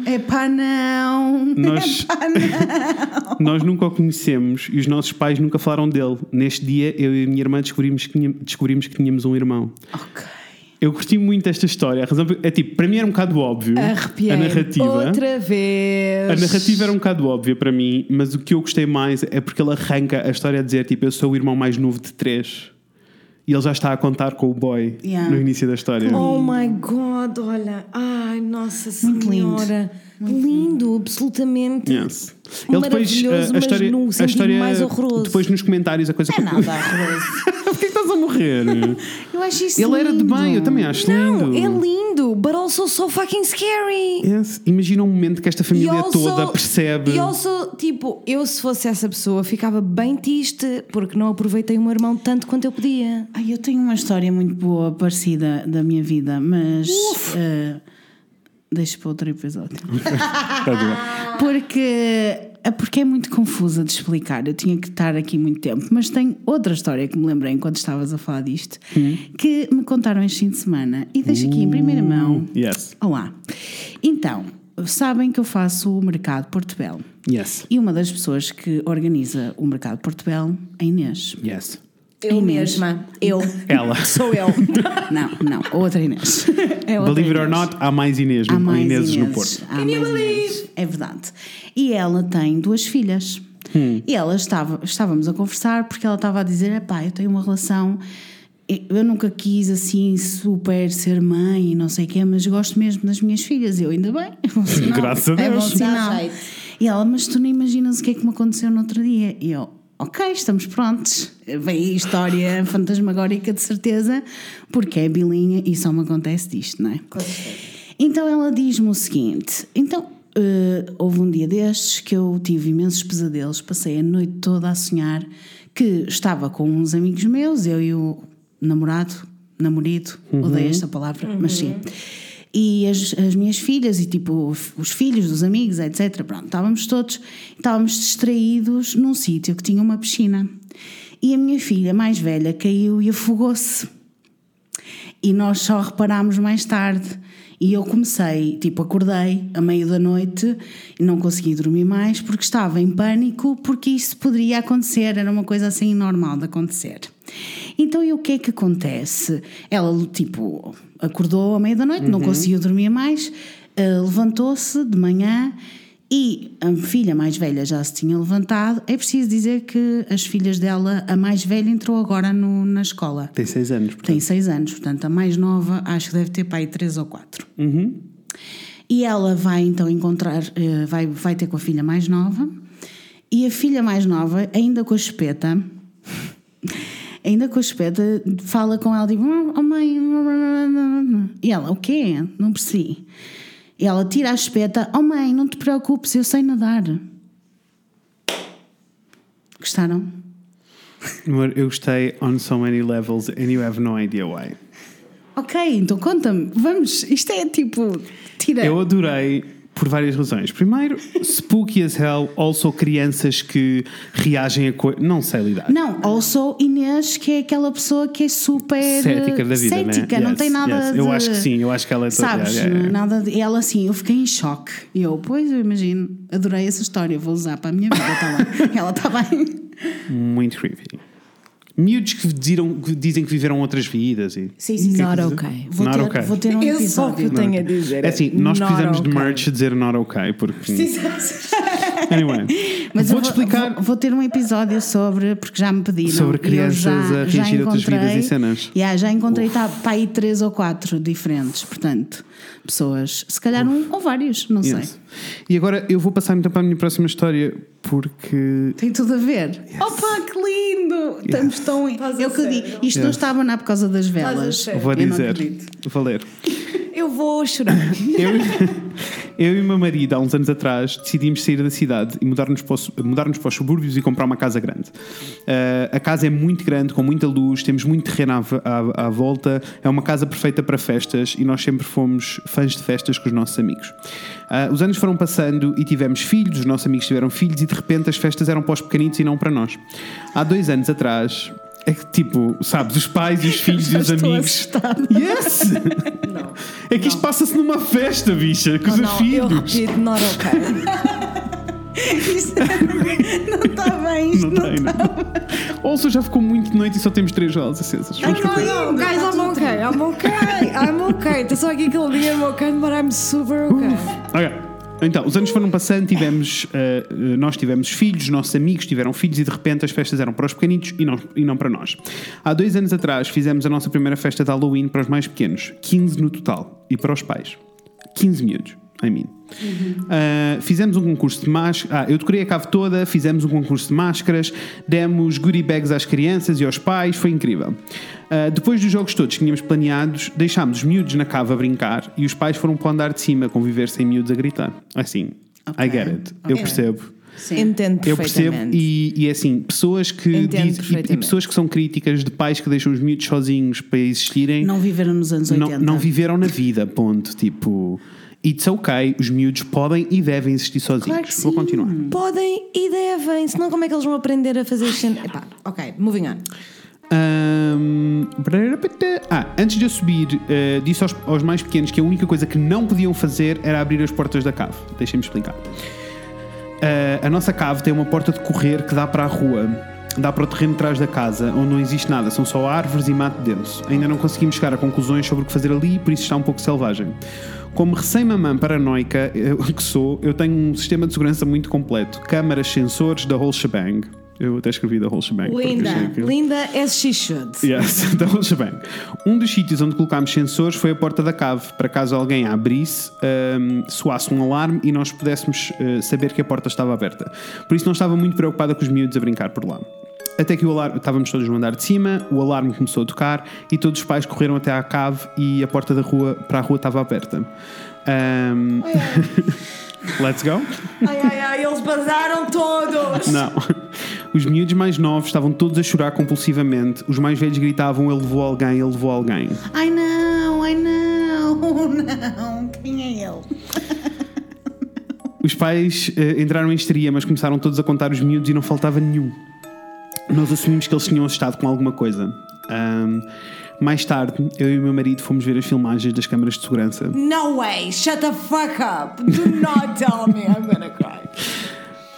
Speaker 3: Epá, não.
Speaker 1: Nós,
Speaker 3: Epá, não.
Speaker 1: nós nunca o conhecemos e os nossos pais nunca falaram dele. Neste dia, eu e a minha irmã descobrimos que, tinha- descobrimos que tínhamos um irmão.
Speaker 3: ok.
Speaker 1: Eu curti muito esta história. A razão é tipo, para mim era um bocado óbvio
Speaker 2: Arrepiei.
Speaker 1: a narrativa.
Speaker 2: Outra vez.
Speaker 1: A narrativa era um bocado óbvia para mim, mas o que eu gostei mais é porque ele arranca a história a dizer tipo, eu sou o irmão mais novo de três. E ele já está a contar com o boy
Speaker 3: Yeah.
Speaker 1: no início da história.
Speaker 2: Oh my god, olha. Ai, nossa
Speaker 3: Muito lindo.
Speaker 2: senhora. Lindo, absolutamente.
Speaker 1: Yes.
Speaker 2: Maravilhoso, mas no sentido mais horroroso.
Speaker 1: Depois nos comentários a coisa
Speaker 3: É nada horroroso.
Speaker 1: Porquê que estás a morrer?
Speaker 3: Eu acho isso
Speaker 1: ele era de
Speaker 3: lindo.
Speaker 1: bem, eu também acho
Speaker 2: Não,
Speaker 1: lindo.
Speaker 2: é lindo, but also so fucking scary.
Speaker 1: Yes. Imagina um momento que esta família
Speaker 2: also-
Speaker 1: toda percebe.
Speaker 2: E also, tipo, eu se fosse essa pessoa ficava bem triste porque não aproveitei o meu irmão tanto quanto eu podia.
Speaker 3: Ai, eu tenho uma história muito boa, parecida da minha vida, mas. eh, deixa para outro episódio.
Speaker 1: Ver?
Speaker 3: Porque, porque é muito confusa de explicar. Eu tinha que estar aqui muito tempo. Mas tenho outra história que me lembrei enquanto estavas a falar disto, que me contaram este fim de semana. E deixo aqui em primeira mão.
Speaker 1: Yes.
Speaker 3: Olá. Então, sabem que eu faço o Mercado Porto Belo.
Speaker 1: Yes.
Speaker 3: E uma das pessoas que organiza o Mercado Porto Belo é Inês.
Speaker 1: Yes.
Speaker 2: Eu
Speaker 3: Inês.
Speaker 2: mesma. Eu.
Speaker 1: Ela.
Speaker 2: Sou eu.
Speaker 3: Não, não, outra Inês. É outra
Speaker 1: Believe it or
Speaker 3: Inês.
Speaker 1: not, há mais Inês,
Speaker 3: Há
Speaker 1: no,
Speaker 3: mais
Speaker 1: Ineses no. Porto.
Speaker 3: Há mais Inês. É verdade. E ela tem duas filhas.
Speaker 1: Hum.
Speaker 3: E ela estava, estávamos a conversar porque ela estava a dizer: pá, eu tenho uma relação. Eu nunca quis assim super ser mãe e não sei o quê, mas gosto mesmo das minhas filhas. Eu ainda bem. É bom sinal.
Speaker 1: Graças a
Speaker 3: É bom
Speaker 1: Deus.
Speaker 3: Sinal. E ela, mas tu não imaginas o que é que me aconteceu no outro dia? E eu, ok, estamos prontos. Vem aí a história fantasmagórica de certeza, porque é bilinha e só me acontece disto, não é? Então ela diz-me o seguinte: então. eh, houve um dia destes que eu tive imensos pesadelos, passei a noite toda a sonhar que estava com uns amigos meus, eu e o namorado, namorido, odeio esta palavra, mas sim. E as, as minhas filhas, e tipo os- os filhos dos amigos, etc. Pronto, estávamos todos, estávamos distraídos num sítio que tinha uma piscina. E a minha filha mais velha caiu e afogou-se. E nós só reparámos mais tarde. E eu comecei, tipo, acordei a meio da noite e não consegui dormir mais porque estava em pânico, porque isso poderia acontecer, era uma coisa assim normal de acontecer. Então, e o que é que acontece? Ela, tipo, acordou à meia da noite, não conseguiu dormir mais, eh, levantou-se de manhã e a filha mais velha já se tinha levantado. É preciso dizer que as filhas dela, a mais velha, entrou agora no- na escola.
Speaker 1: Tem seis anos, portanto.
Speaker 3: Tem seis anos, portanto, a mais nova acho que deve ter aí três ou quatro. E ela vai então encontrar, eh, vai, vai ter com a filha mais nova, e a filha mais nova, ainda com a espeta, ainda com a espeta, fala com ela, tipo, oh mãe, e ela, o quê? Não percebi. E ela tira a espeta, oh mãe, não te preocupes, eu sei nadar. Gostaram?
Speaker 1: Amor, eu gostei on so many levels and you have no idea why.
Speaker 3: Ok, então conta-me, vamos, isto é tipo, tira.
Speaker 1: Eu adorei Por várias razões. Primeiro, spooky as hell, also crianças que reagem a coisas. Não sei lidar.
Speaker 3: Não, also Inês, que é aquela pessoa que é super
Speaker 1: Cética da vida,
Speaker 3: cética,
Speaker 1: né?
Speaker 3: não
Speaker 1: Yes,
Speaker 3: tem nada
Speaker 1: yes.
Speaker 3: de.
Speaker 1: Eu acho que sim, eu acho que ela é toda-
Speaker 3: Sabes,
Speaker 1: yeah.
Speaker 3: nada de, ela assim, eu fiquei em choque. E eu, pois, eu imagino, adorei essa história, vou usar para a minha vida, tá lá. ela está bem.
Speaker 1: Muito creepy. Miúdos que, diziram, que dizem que viveram outras vidas e.
Speaker 3: Sim, sim,
Speaker 2: Not okay.
Speaker 3: Vou
Speaker 1: Not
Speaker 3: ter,
Speaker 1: okay.
Speaker 3: vou ter um
Speaker 2: É só o que eu
Speaker 3: episódio.
Speaker 2: tenho a dizer.
Speaker 1: É assim, nós
Speaker 2: not
Speaker 1: precisamos de
Speaker 2: okay.
Speaker 1: merch a dizer not okay, porque. Anyway,
Speaker 3: Mas eu
Speaker 1: vou-te explicar
Speaker 3: Vou, vou ter um episódio sobre, porque já me pediram.
Speaker 1: Sobre
Speaker 3: eu
Speaker 1: crianças
Speaker 3: já-
Speaker 1: a a outras vidas e cenas.
Speaker 3: Yeah, já encontrei tá, para aí três ou quatro diferentes, portanto, pessoas, se calhar um ou vários, não sei.
Speaker 1: Yes. E agora eu vou passar então para a minha próxima história porque.
Speaker 3: Tem tudo a ver. Opa, que lindo! Estamos tão.
Speaker 2: Estás
Speaker 3: o que eu digo.
Speaker 2: sério?
Speaker 3: Isto não
Speaker 1: Yes.
Speaker 3: estava na por causa das velas.
Speaker 2: sério?
Speaker 1: Vou
Speaker 3: Eu não
Speaker 1: dizer.
Speaker 3: acredito.
Speaker 1: Vou ler.
Speaker 2: Eu vou chorar.
Speaker 1: Eu, eu e o meu marido, há uns anos atrás, decidimos sair da cidade e mudar-nos para, os- mudar-nos para os subúrbios e comprar uma casa grande. Ah, a casa é muito grande, com muita luz, temos muito terreno à, à- à volta, é uma casa perfeita para festas e nós sempre fomos fãs de festas com os nossos amigos. Ah, os anos foram passando e tivemos filhos, os nossos amigos tiveram filhos e de repente as festas eram para os pequenitos e não para nós. Há dois anos atrás. É que tipo, sabes, os pais e os filhos e os
Speaker 3: estou
Speaker 1: amigos.
Speaker 3: assustada.
Speaker 1: Yes!
Speaker 2: Não.
Speaker 1: É que isto passa-se numa festa, bicha, com os
Speaker 2: não, não, eu
Speaker 1: filhos.
Speaker 2: repito, not okay.
Speaker 3: Isto não está bem. Isto
Speaker 1: Não
Speaker 3: não,
Speaker 1: tem, não. Ouça, já ficou muito de noite e só temos três velas acesas.
Speaker 2: Não,
Speaker 1: continuar.
Speaker 2: não, guys, I'm okay, I'm okay, I'm okay. Está só aqui aquele dia, I'm okay, but I'm super okay.
Speaker 1: Ok. Então, os anos foram passando, tivemos, eh, nós tivemos filhos, os nossos amigos tiveram filhos e de repente as festas eram para os pequenitos e não, e não para nós. Há dois anos atrás fizemos a nossa primeira festa de Halloween para os mais pequenos, 15 no total, e para os pais. 15 miúdos, I mean. Uh, fizemos um concurso de máscaras. Ah, eu decorei a cave toda, fizemos um concurso de máscaras, demos goodie bags às crianças e aos pais, foi incrível. Uh, depois dos jogos todos que tínhamos planeados, deixámos os miúdos na cave a brincar e os pais foram para o andar de cima conviver sem miúdos a gritar. Assim, I
Speaker 3: Ok.
Speaker 1: get it, eu
Speaker 3: Ok.
Speaker 1: percebo.
Speaker 3: Sim.
Speaker 2: Entendo
Speaker 1: Eu percebo, e, e é assim, pessoas que dizem, e- e, pessoas que são críticas de pais que deixam os miúdos sozinhos para existirem,
Speaker 3: Não viveram nos anos
Speaker 1: não,
Speaker 3: 80.
Speaker 1: não viveram na vida, ponto. Tipo, it's ok, os miúdos podem e devem existir sozinhos.
Speaker 3: Claro que
Speaker 1: Vou
Speaker 3: sim.
Speaker 1: continuar.
Speaker 2: Podem e devem, senão como é que eles vão aprender a fazer isto? Epá, ok, moving on.
Speaker 1: Ah, antes de eu subir, eh, disse aos, aos mais pequenos que a única coisa que não podiam fazer era abrir as portas da cave. Deixem-me explicar. Ah, a nossa cave tem uma porta de correr que dá para a rua. Dá para o terreno de trás da casa, onde não existe nada, são só árvores e mato denso. Ainda não conseguimos chegar a conclusões sobre o que fazer ali, por isso está um pouco selvagem. Como recém-mamã paranoica eu, que sou, eu tenho um sistema de segurança muito completo: câmaras, sensores, da whole shebang. Eu até escrevi da whole shebang.
Speaker 2: Linda,
Speaker 1: que-
Speaker 2: linda as she should.
Speaker 1: Yes, da whole shebang. Um dos sítios onde colocámos sensores foi a porta da cave, para caso alguém a abrisse, ahm, soasse um alarme e nós pudéssemos ah, saber que a porta estava aberta. Por isso não estava muito preocupada com os miúdos a brincar por lá. Até que o alarme, estávamos todos no andar de cima, o alarme começou a tocar e todos os pais correram até à cave e a porta da rua para a rua estava aberta. Ahm, Let's go?
Speaker 2: Ai, ai, ai, eles basaram todos.
Speaker 1: Não. Os miúdos mais novos estavam todos a chorar compulsivamente. Os mais velhos gritavam: Ele levou alguém, ele levou alguém.
Speaker 3: Ai não, ai não, não. Quem é ele?
Speaker 1: Os pais eh, entraram em histeria, mas começaram todos a contar os miúdos e não faltava nenhum. Nós assumimos que eles tinham assustado com alguma coisa. Ahm, mais tarde, eu e o meu marido fomos ver as filmagens das câmaras de segurança.
Speaker 2: No way, shut the fuck up. Do not tell me I'm gonna cry.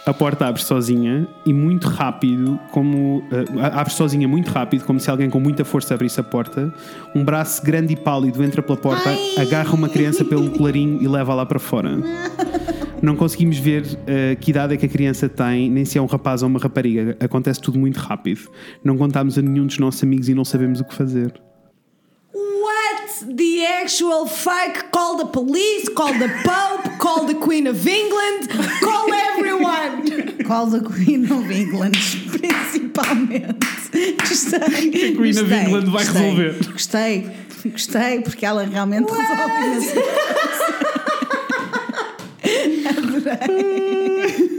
Speaker 1: A porta abre sozinha e muito rápido, como eh, abre sozinha muito rápido, como se alguém com muita força abrisse a porta. Um braço grande e pálido entra pela porta, agarra uma criança pelo colarinho e leva lá para fora. Não conseguimos ver eh, que idade é que a criança tem, nem se é um rapaz ou uma rapariga. Acontece tudo muito rápido. Não contámos a nenhum dos nossos amigos e não sabemos o que fazer.
Speaker 2: What the actual fuck? Call the police, call the Pope, call the Queen of England, call everyone.
Speaker 3: Qual da Queen of England, principalmente. Gostei.
Speaker 1: A Queen of
Speaker 3: gostei,
Speaker 1: England vai
Speaker 3: gostei,
Speaker 1: resolver.
Speaker 3: Gostei, gostei, porque ela realmente resolve nesse
Speaker 1: 难怪。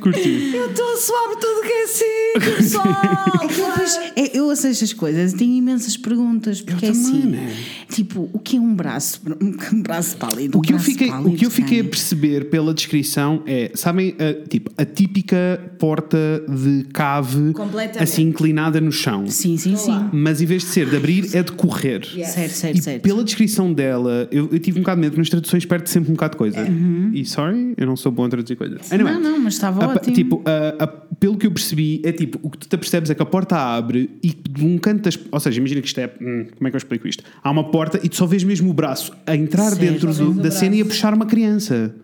Speaker 1: Curti.
Speaker 2: Eu estou suar tudo que é assim, pessoal.
Speaker 3: É que eu, depois, é, eu aceito as coisas, tenho imensas perguntas, porque é
Speaker 1: também,
Speaker 3: assim,
Speaker 1: né?
Speaker 3: tipo, o que é um braço? Um braço pálido.
Speaker 1: O que,
Speaker 3: um
Speaker 1: eu fiquei, o
Speaker 3: pálido,
Speaker 1: que eu fiquei a perceber pela descrição é, sabem, a, tipo, a típica porta de cave assim inclinada no chão.
Speaker 3: Sim, sim, sim.
Speaker 1: Mas em vez de ser de abrir, é de correr.
Speaker 3: Certo, certo,
Speaker 1: E
Speaker 3: certo.
Speaker 1: pela descrição dela, eu, eu tive um bocado de medo, nas traduções perde sempre um bocado de coisa. E sorry, eu não sou bom a traduzir coisas. Anyway,
Speaker 3: Não, não, mas estava
Speaker 1: a-
Speaker 3: ótimo.
Speaker 1: Tipo, a- a- pelo que eu percebi, é tipo, o que tu te percebes é que a porta abre e de um canto das. Ou seja, imagina que isto é. hum, como é que eu explico isto? Há uma porta e tu só vês mesmo o braço a entrar
Speaker 3: Certo.
Speaker 1: dentro do- da cena e a puxar uma criança.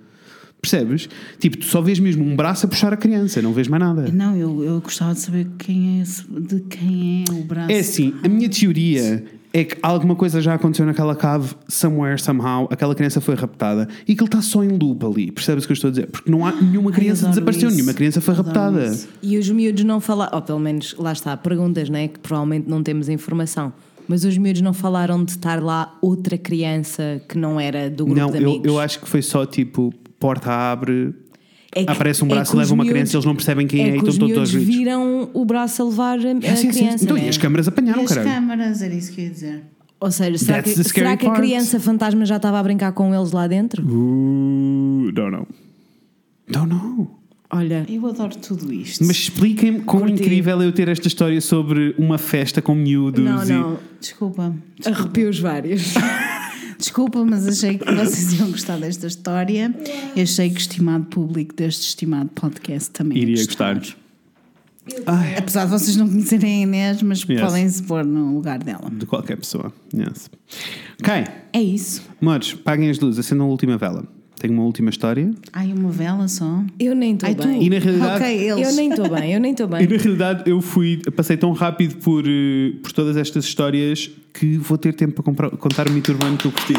Speaker 1: Percebes? Tipo, tu só vês mesmo um braço a puxar a criança, não vês mais nada.
Speaker 3: Não, eu, eu gostava de saber quem é esse- de quem é o braço.
Speaker 1: É assim, a minha teoria é que alguma coisa já aconteceu naquela cave, somewhere, somehow, aquela criança foi raptada e que ele está só em loop ali. Percebes o que eu estou a dizer? Porque não há nenhuma criança desapareceu,
Speaker 3: isso.
Speaker 1: nenhuma criança foi raptada.
Speaker 3: isso.
Speaker 2: E os miúdos não falaram, ou pelo menos lá está, perguntas, né? Que provavelmente não temos informação. Mas os miúdos não falaram de estar lá outra criança que não era do grupo
Speaker 1: Não,
Speaker 2: de
Speaker 1: eu,
Speaker 2: amigos.
Speaker 1: eu acho que foi só tipo, porta abre,
Speaker 2: É que-
Speaker 1: aparece um
Speaker 2: é
Speaker 1: braço
Speaker 2: que
Speaker 1: e leva
Speaker 2: os
Speaker 1: uma
Speaker 2: miúdos-
Speaker 1: criança, eles não percebem quem é,
Speaker 2: é
Speaker 1: e
Speaker 2: que
Speaker 1: estão
Speaker 2: os
Speaker 1: todos aos gritos.
Speaker 2: viram o braço a levar a,
Speaker 1: É,
Speaker 2: a
Speaker 1: sim, sim,
Speaker 2: criança.
Speaker 1: Então, e as câmaras
Speaker 3: E
Speaker 1: apanharam,
Speaker 3: as
Speaker 1: caralho.
Speaker 3: câmaras, era isso que eu ia dizer.
Speaker 2: Ou seja, será, que,
Speaker 1: That's scary
Speaker 2: será que a criança fantasma já estava a brincar com eles lá dentro?
Speaker 1: Uh, don't know. Don't know.
Speaker 2: Olha,
Speaker 3: Eu adoro tudo isto.
Speaker 1: Mas expliquem-me como
Speaker 2: Curti.
Speaker 1: incrível é eu ter esta história sobre uma festa com miúdos
Speaker 2: não,
Speaker 1: e.
Speaker 2: não,
Speaker 3: Desculpa.
Speaker 2: arrepios vários.
Speaker 3: Desculpa, mas achei que vocês iam gostar desta história. Eu achei que o estimado público deste estimado podcast também ia
Speaker 1: Iria gostar. Ai,
Speaker 3: Apesar de vocês não conhecerem a Inês, mas
Speaker 1: Yes.
Speaker 3: podem se pôr no lugar dela.
Speaker 1: de qualquer pessoa. Yes. Ok,
Speaker 3: É isso.
Speaker 1: Mores, paguem as luzes, acendam a última vela. Tenho uma última história.
Speaker 3: Ai, uma vela só.
Speaker 2: Eu nem estou
Speaker 3: tu.
Speaker 2: bem.
Speaker 1: E na realidade-
Speaker 3: Ok, eles.
Speaker 2: Eu nem estou bem, eu nem estou
Speaker 1: E
Speaker 2: bem.
Speaker 1: na realidade eu fui, passei tão rápido por, eh, por todas estas histórias que vou ter tempo para comprar- contar o mito urbano que eu curti.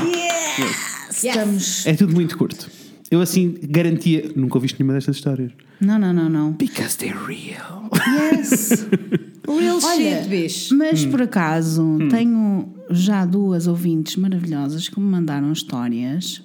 Speaker 3: Estamos.
Speaker 1: É tudo muito curto. Eu assim garantia. Nunca ouviste nenhuma destas histórias.
Speaker 3: Não, não, não, não.
Speaker 1: Because they're real.
Speaker 3: Yes.
Speaker 2: Real
Speaker 3: Olha,
Speaker 2: shit, bicho.
Speaker 3: Mas por acaso tenho já duas ouvintes maravilhosas que me mandaram histórias.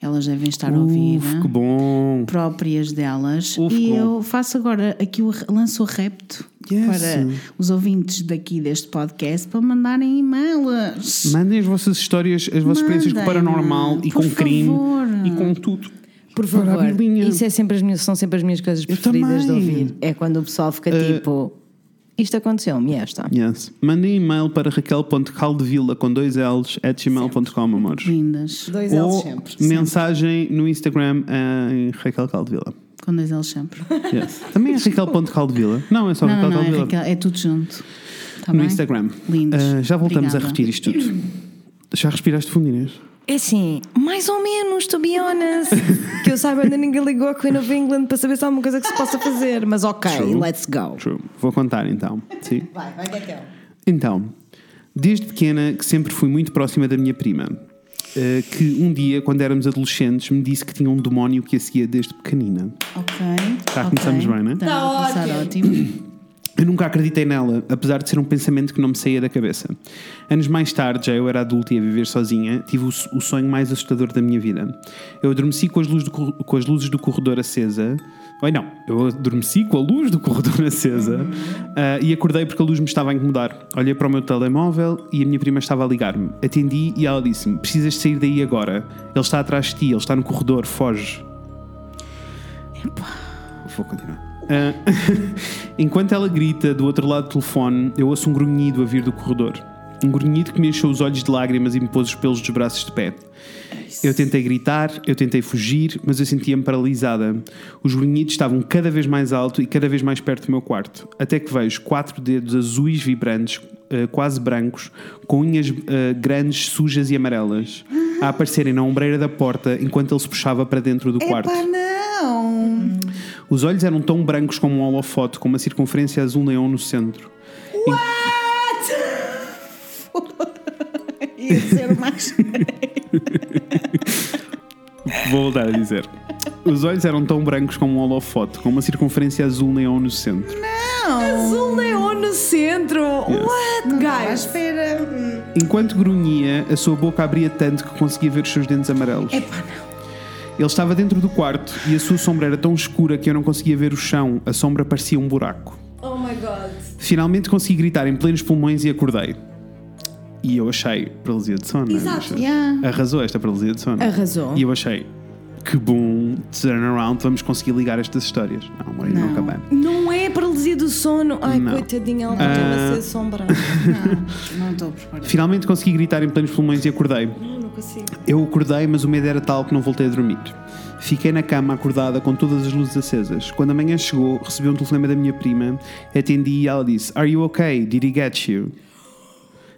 Speaker 3: Elas devem estar a ouvir.
Speaker 1: Uf, que bom.
Speaker 3: próprias delas
Speaker 1: Uf,
Speaker 3: e eu faço agora aqui o lanço o repto
Speaker 1: Yes.
Speaker 3: para os ouvintes daqui deste podcast para mandarem e-mails.
Speaker 1: Mandem as vossas histórias, as vossas experiências com o
Speaker 3: Mandem,
Speaker 1: paranormal e
Speaker 3: por
Speaker 1: com crime
Speaker 3: favor.
Speaker 1: e com tudo.
Speaker 2: Por
Speaker 1: Para a
Speaker 2: favor, isso é sempre as minhas, são sempre as minhas coisas preferidas de ouvir. É quando o pessoal fica tipo: Isto aconteceu-me, esta.
Speaker 1: Yes. Mandem e-mail para raquel.caldevila com dois L's at gmail.com, amores.
Speaker 3: Lindas.
Speaker 2: Dois
Speaker 1: Ou
Speaker 2: L's sempre.
Speaker 1: mensagem no Instagram em Raquel Caldevila.
Speaker 3: Com dois L's sempre.
Speaker 1: Yes. Também é Raquel.caldevila. Não, é só
Speaker 3: Não,
Speaker 1: Raquel
Speaker 3: não, não, é. Raquel, é tudo junto. Tá
Speaker 1: no
Speaker 3: bem?
Speaker 1: Instagram.
Speaker 3: Lindos.
Speaker 1: Ah, já voltamos a
Speaker 3: Obrigada.
Speaker 1: repetir isto tudo. Já respiraste fundo, Inês?
Speaker 2: É assim, mais ou menos, to be honest. que eu saiba, ainda ninguém ligou a Queen of England para saber se há alguma coisa que se possa fazer. Mas ok,
Speaker 1: True.
Speaker 2: let's go.
Speaker 1: True. Vou contar então. Sim.
Speaker 2: Vai, vai, Raquel.
Speaker 1: Então, desde pequena que sempre fui muito próxima da minha prima, eh, que um dia, quando éramos adolescentes, me disse que tinha um demónio que a seguia desde pequenina.
Speaker 3: Ok.
Speaker 1: Já
Speaker 3: ok.
Speaker 1: começamos bem, né?
Speaker 3: Tá
Speaker 2: Tá
Speaker 3: a começar ótimo.
Speaker 1: Eu nunca acreditei nela, apesar de ser um pensamento que não me saía da cabeça. Anos mais tarde, já eu era adulto e a viver sozinha, tive o, o sonho mais assustador da minha vida. Eu adormeci com as luzes do, com as luzes do corredor acesa. Oi, não, eu adormeci com a luz do corredor acesa ah, e acordei porque a luz me estava a incomodar. Olhei para o meu telemóvel e a minha prima estava a ligar-me. Atendi e ela disse-me: Precisas sair daí agora. Ele está atrás de ti, ele está no corredor, foge. Vou continuar. Ah, enquanto ela grita do outro lado do telefone, eu ouço um grunhido a vir do corredor. Um grunhido que me encheu os olhos de lágrimas e me pôs os pelos dos braços de pé. Eu tentei gritar, eu tentei fugir, mas eu sentia-me paralisada. Os grunhidos estavam cada vez mais alto e cada vez mais perto do meu quarto. Até que vejo quatro dedos azuis vibrantes, eh, quase brancos, com unhas eh, grandes, sujas e amarelas, a aparecerem na ombreira da porta enquanto ele se puxava para dentro do quarto.
Speaker 3: Não!
Speaker 1: Os olhos eram tão brancos como um holofote, com uma circunferência azul neon no centro.
Speaker 3: Ia ser mais.
Speaker 1: Vou voltar a dizer. Os olhos eram tão brancos como um holofote, com uma circunferência azul neon no centro.
Speaker 2: Azul neon no centro. What,
Speaker 3: À
Speaker 2: guys?
Speaker 3: espera.
Speaker 1: Enquanto grunhia, a sua boca abria tanto que conseguia ver os seus dentes amarelos.
Speaker 3: Epá, não.
Speaker 1: Ele estava dentro do quarto e a sua sombra era tão escura que eu não conseguia ver o chão. A sombra parecia um buraco.
Speaker 2: Oh my god.
Speaker 1: Finalmente consegui gritar em plenos pulmões e acordei. E eu achei paralisia de sono. é?
Speaker 2: Exato.
Speaker 3: Yeah.
Speaker 1: Arrasou esta paralisia de sono.
Speaker 2: Arrasou.
Speaker 1: E eu achei que bom turnaround, vamos conseguir ligar estas histórias. Não, amor, não. nunca bem.
Speaker 2: Não é paralisia do sono. Ai,
Speaker 1: Não.
Speaker 2: coitadinha, ela
Speaker 1: Ah.
Speaker 2: vai ser sombra.
Speaker 3: Não, não estou preparada.
Speaker 1: Finalmente consegui gritar em plenos pulmões e acordei.
Speaker 2: Consigo.
Speaker 1: Eu acordei, mas o medo era tal que não voltei a dormir. Fiquei na cama acordada com todas as luzes acesas. Quando a manhã chegou, recebi um telefonema da minha prima, atendi e ela disse: Are you okay? Did he get you?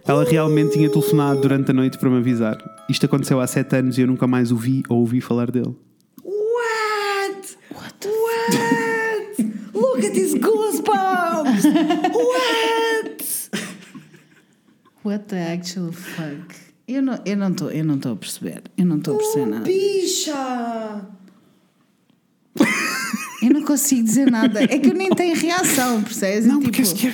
Speaker 1: Ela realmente tinha telefonado durante a noite para me avisar. Isto aconteceu há sete anos e eu nunca mais o vi ou ouvi falar dele.
Speaker 2: What? What? What? Look at these goosebumps! What?
Speaker 3: What the actual fuck? Eu não estou eu não tô- eu não estou a perceber. Eu não estou a perceber nada.
Speaker 2: Bicha!
Speaker 3: Eu não consigo dizer nada. É que eu nem tenho reação, percebes?
Speaker 1: Não,
Speaker 3: É
Speaker 1: porque é
Speaker 3: tipo,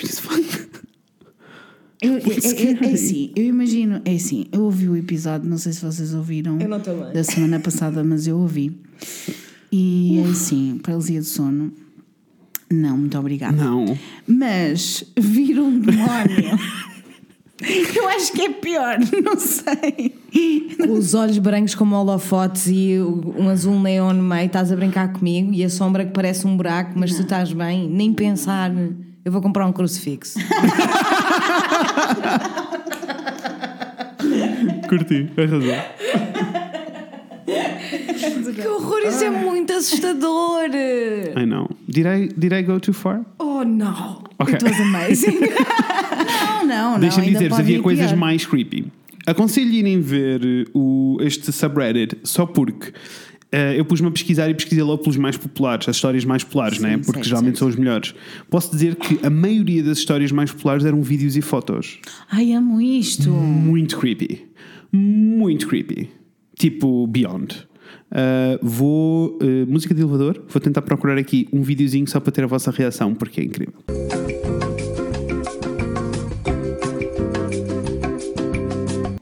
Speaker 3: eu, é, é- é assim, eu imagino, é assim, eu ouvi o episódio, não sei se vocês ouviram
Speaker 2: Eu não tô bem.
Speaker 3: da semana passada, mas eu ouvi. E é assim, paralisia de sono. Não, muito obrigada.
Speaker 1: Não.
Speaker 3: Mas vir um demónio. eu acho que é pior, não sei.
Speaker 2: Os olhos brancos como holofotes e um azul neon no meio, estás a brincar comigo e a sombra que parece um buraco, mas tu estás bem, nem pensar. Eu vou comprar um crucifixo.
Speaker 1: Curti, arrasou.
Speaker 2: que horror, isso é muito assustador!
Speaker 1: I know. Did I, did I go too far?
Speaker 2: Oh no!
Speaker 1: Ok.
Speaker 2: It was amazing!
Speaker 3: Não, não, não.
Speaker 1: Deixa-me
Speaker 3: ainda
Speaker 1: dizer,
Speaker 3: pode
Speaker 1: havia coisas
Speaker 3: pior.
Speaker 1: mais creepy. Aconselho irem ver eh, o, este subreddit só porque eh, eu pus-me a pesquisar e pesquisei logo pelos mais populares, as histórias mais populares, né? porque
Speaker 3: certo,
Speaker 1: geralmente
Speaker 3: certo.
Speaker 1: são os melhores. Posso dizer que a maioria das histórias mais populares eram vídeos e fotos.
Speaker 3: Ai, amo isto.
Speaker 1: Muito creepy. Muito creepy. Tipo Beyond. Uh, vou. uh, música de elevador. Vou tentar procurar aqui um videozinho só para ter a vossa reação, porque é incrível.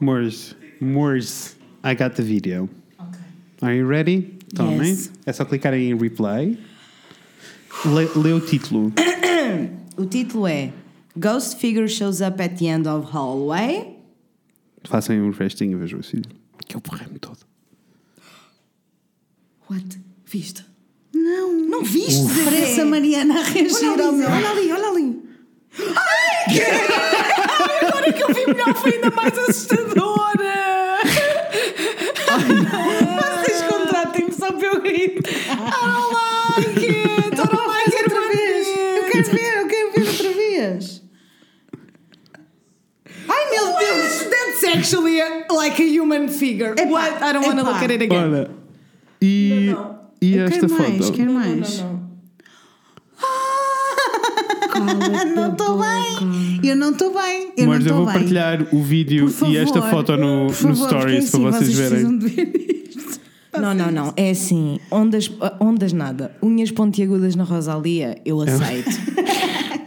Speaker 1: Mors. Mors. I got the video. Are you ready? Tomem.
Speaker 3: Yes.
Speaker 1: É só clicar em replay. Lê, lê o título.
Speaker 2: o título é Ghost Figure Shows Up at the End of Hallway.
Speaker 1: Façam um restinho e vejam esse vídeo. Que eu borrei-me todo.
Speaker 2: What? Viste?
Speaker 3: Não.
Speaker 2: Não viste?
Speaker 3: Parece a Mariana a reagir
Speaker 2: Olha
Speaker 3: ao
Speaker 2: ali,
Speaker 3: meu.
Speaker 2: olha ali, olha ali. Ai, que... Agora que eu vi melhor foi ainda mais assustadora.
Speaker 3: Vocês contratem-me só para eu rir.
Speaker 2: I don't like it. I don't like it
Speaker 3: outra vez. Eu quero ver, eu quero ver outra vez.
Speaker 2: Ai meu Deus, that's actually a, like a human figure.
Speaker 3: Epá,
Speaker 2: What? I don't want to look at it again.
Speaker 1: Olha. E,
Speaker 2: Não, não.
Speaker 1: e
Speaker 3: Eu
Speaker 1: esta
Speaker 3: quero mais,
Speaker 1: foto?
Speaker 3: quero
Speaker 2: Não,
Speaker 3: mais.
Speaker 2: não, não.
Speaker 3: não estou bem. Eu não estou bem. Eu
Speaker 1: Mas
Speaker 3: não
Speaker 1: eu vou
Speaker 3: bem.
Speaker 1: partilhar o vídeo
Speaker 3: Por
Speaker 1: e esta
Speaker 3: favor,
Speaker 1: foto no,
Speaker 3: favor,
Speaker 1: no
Speaker 3: é
Speaker 1: Stories
Speaker 3: assim,
Speaker 1: para vocês verem.
Speaker 3: precisam de ver isto.
Speaker 2: Não, não, não. É assim. Ondas, ondas nada. Unhas pontiagudas na Rosalia, eu aceito.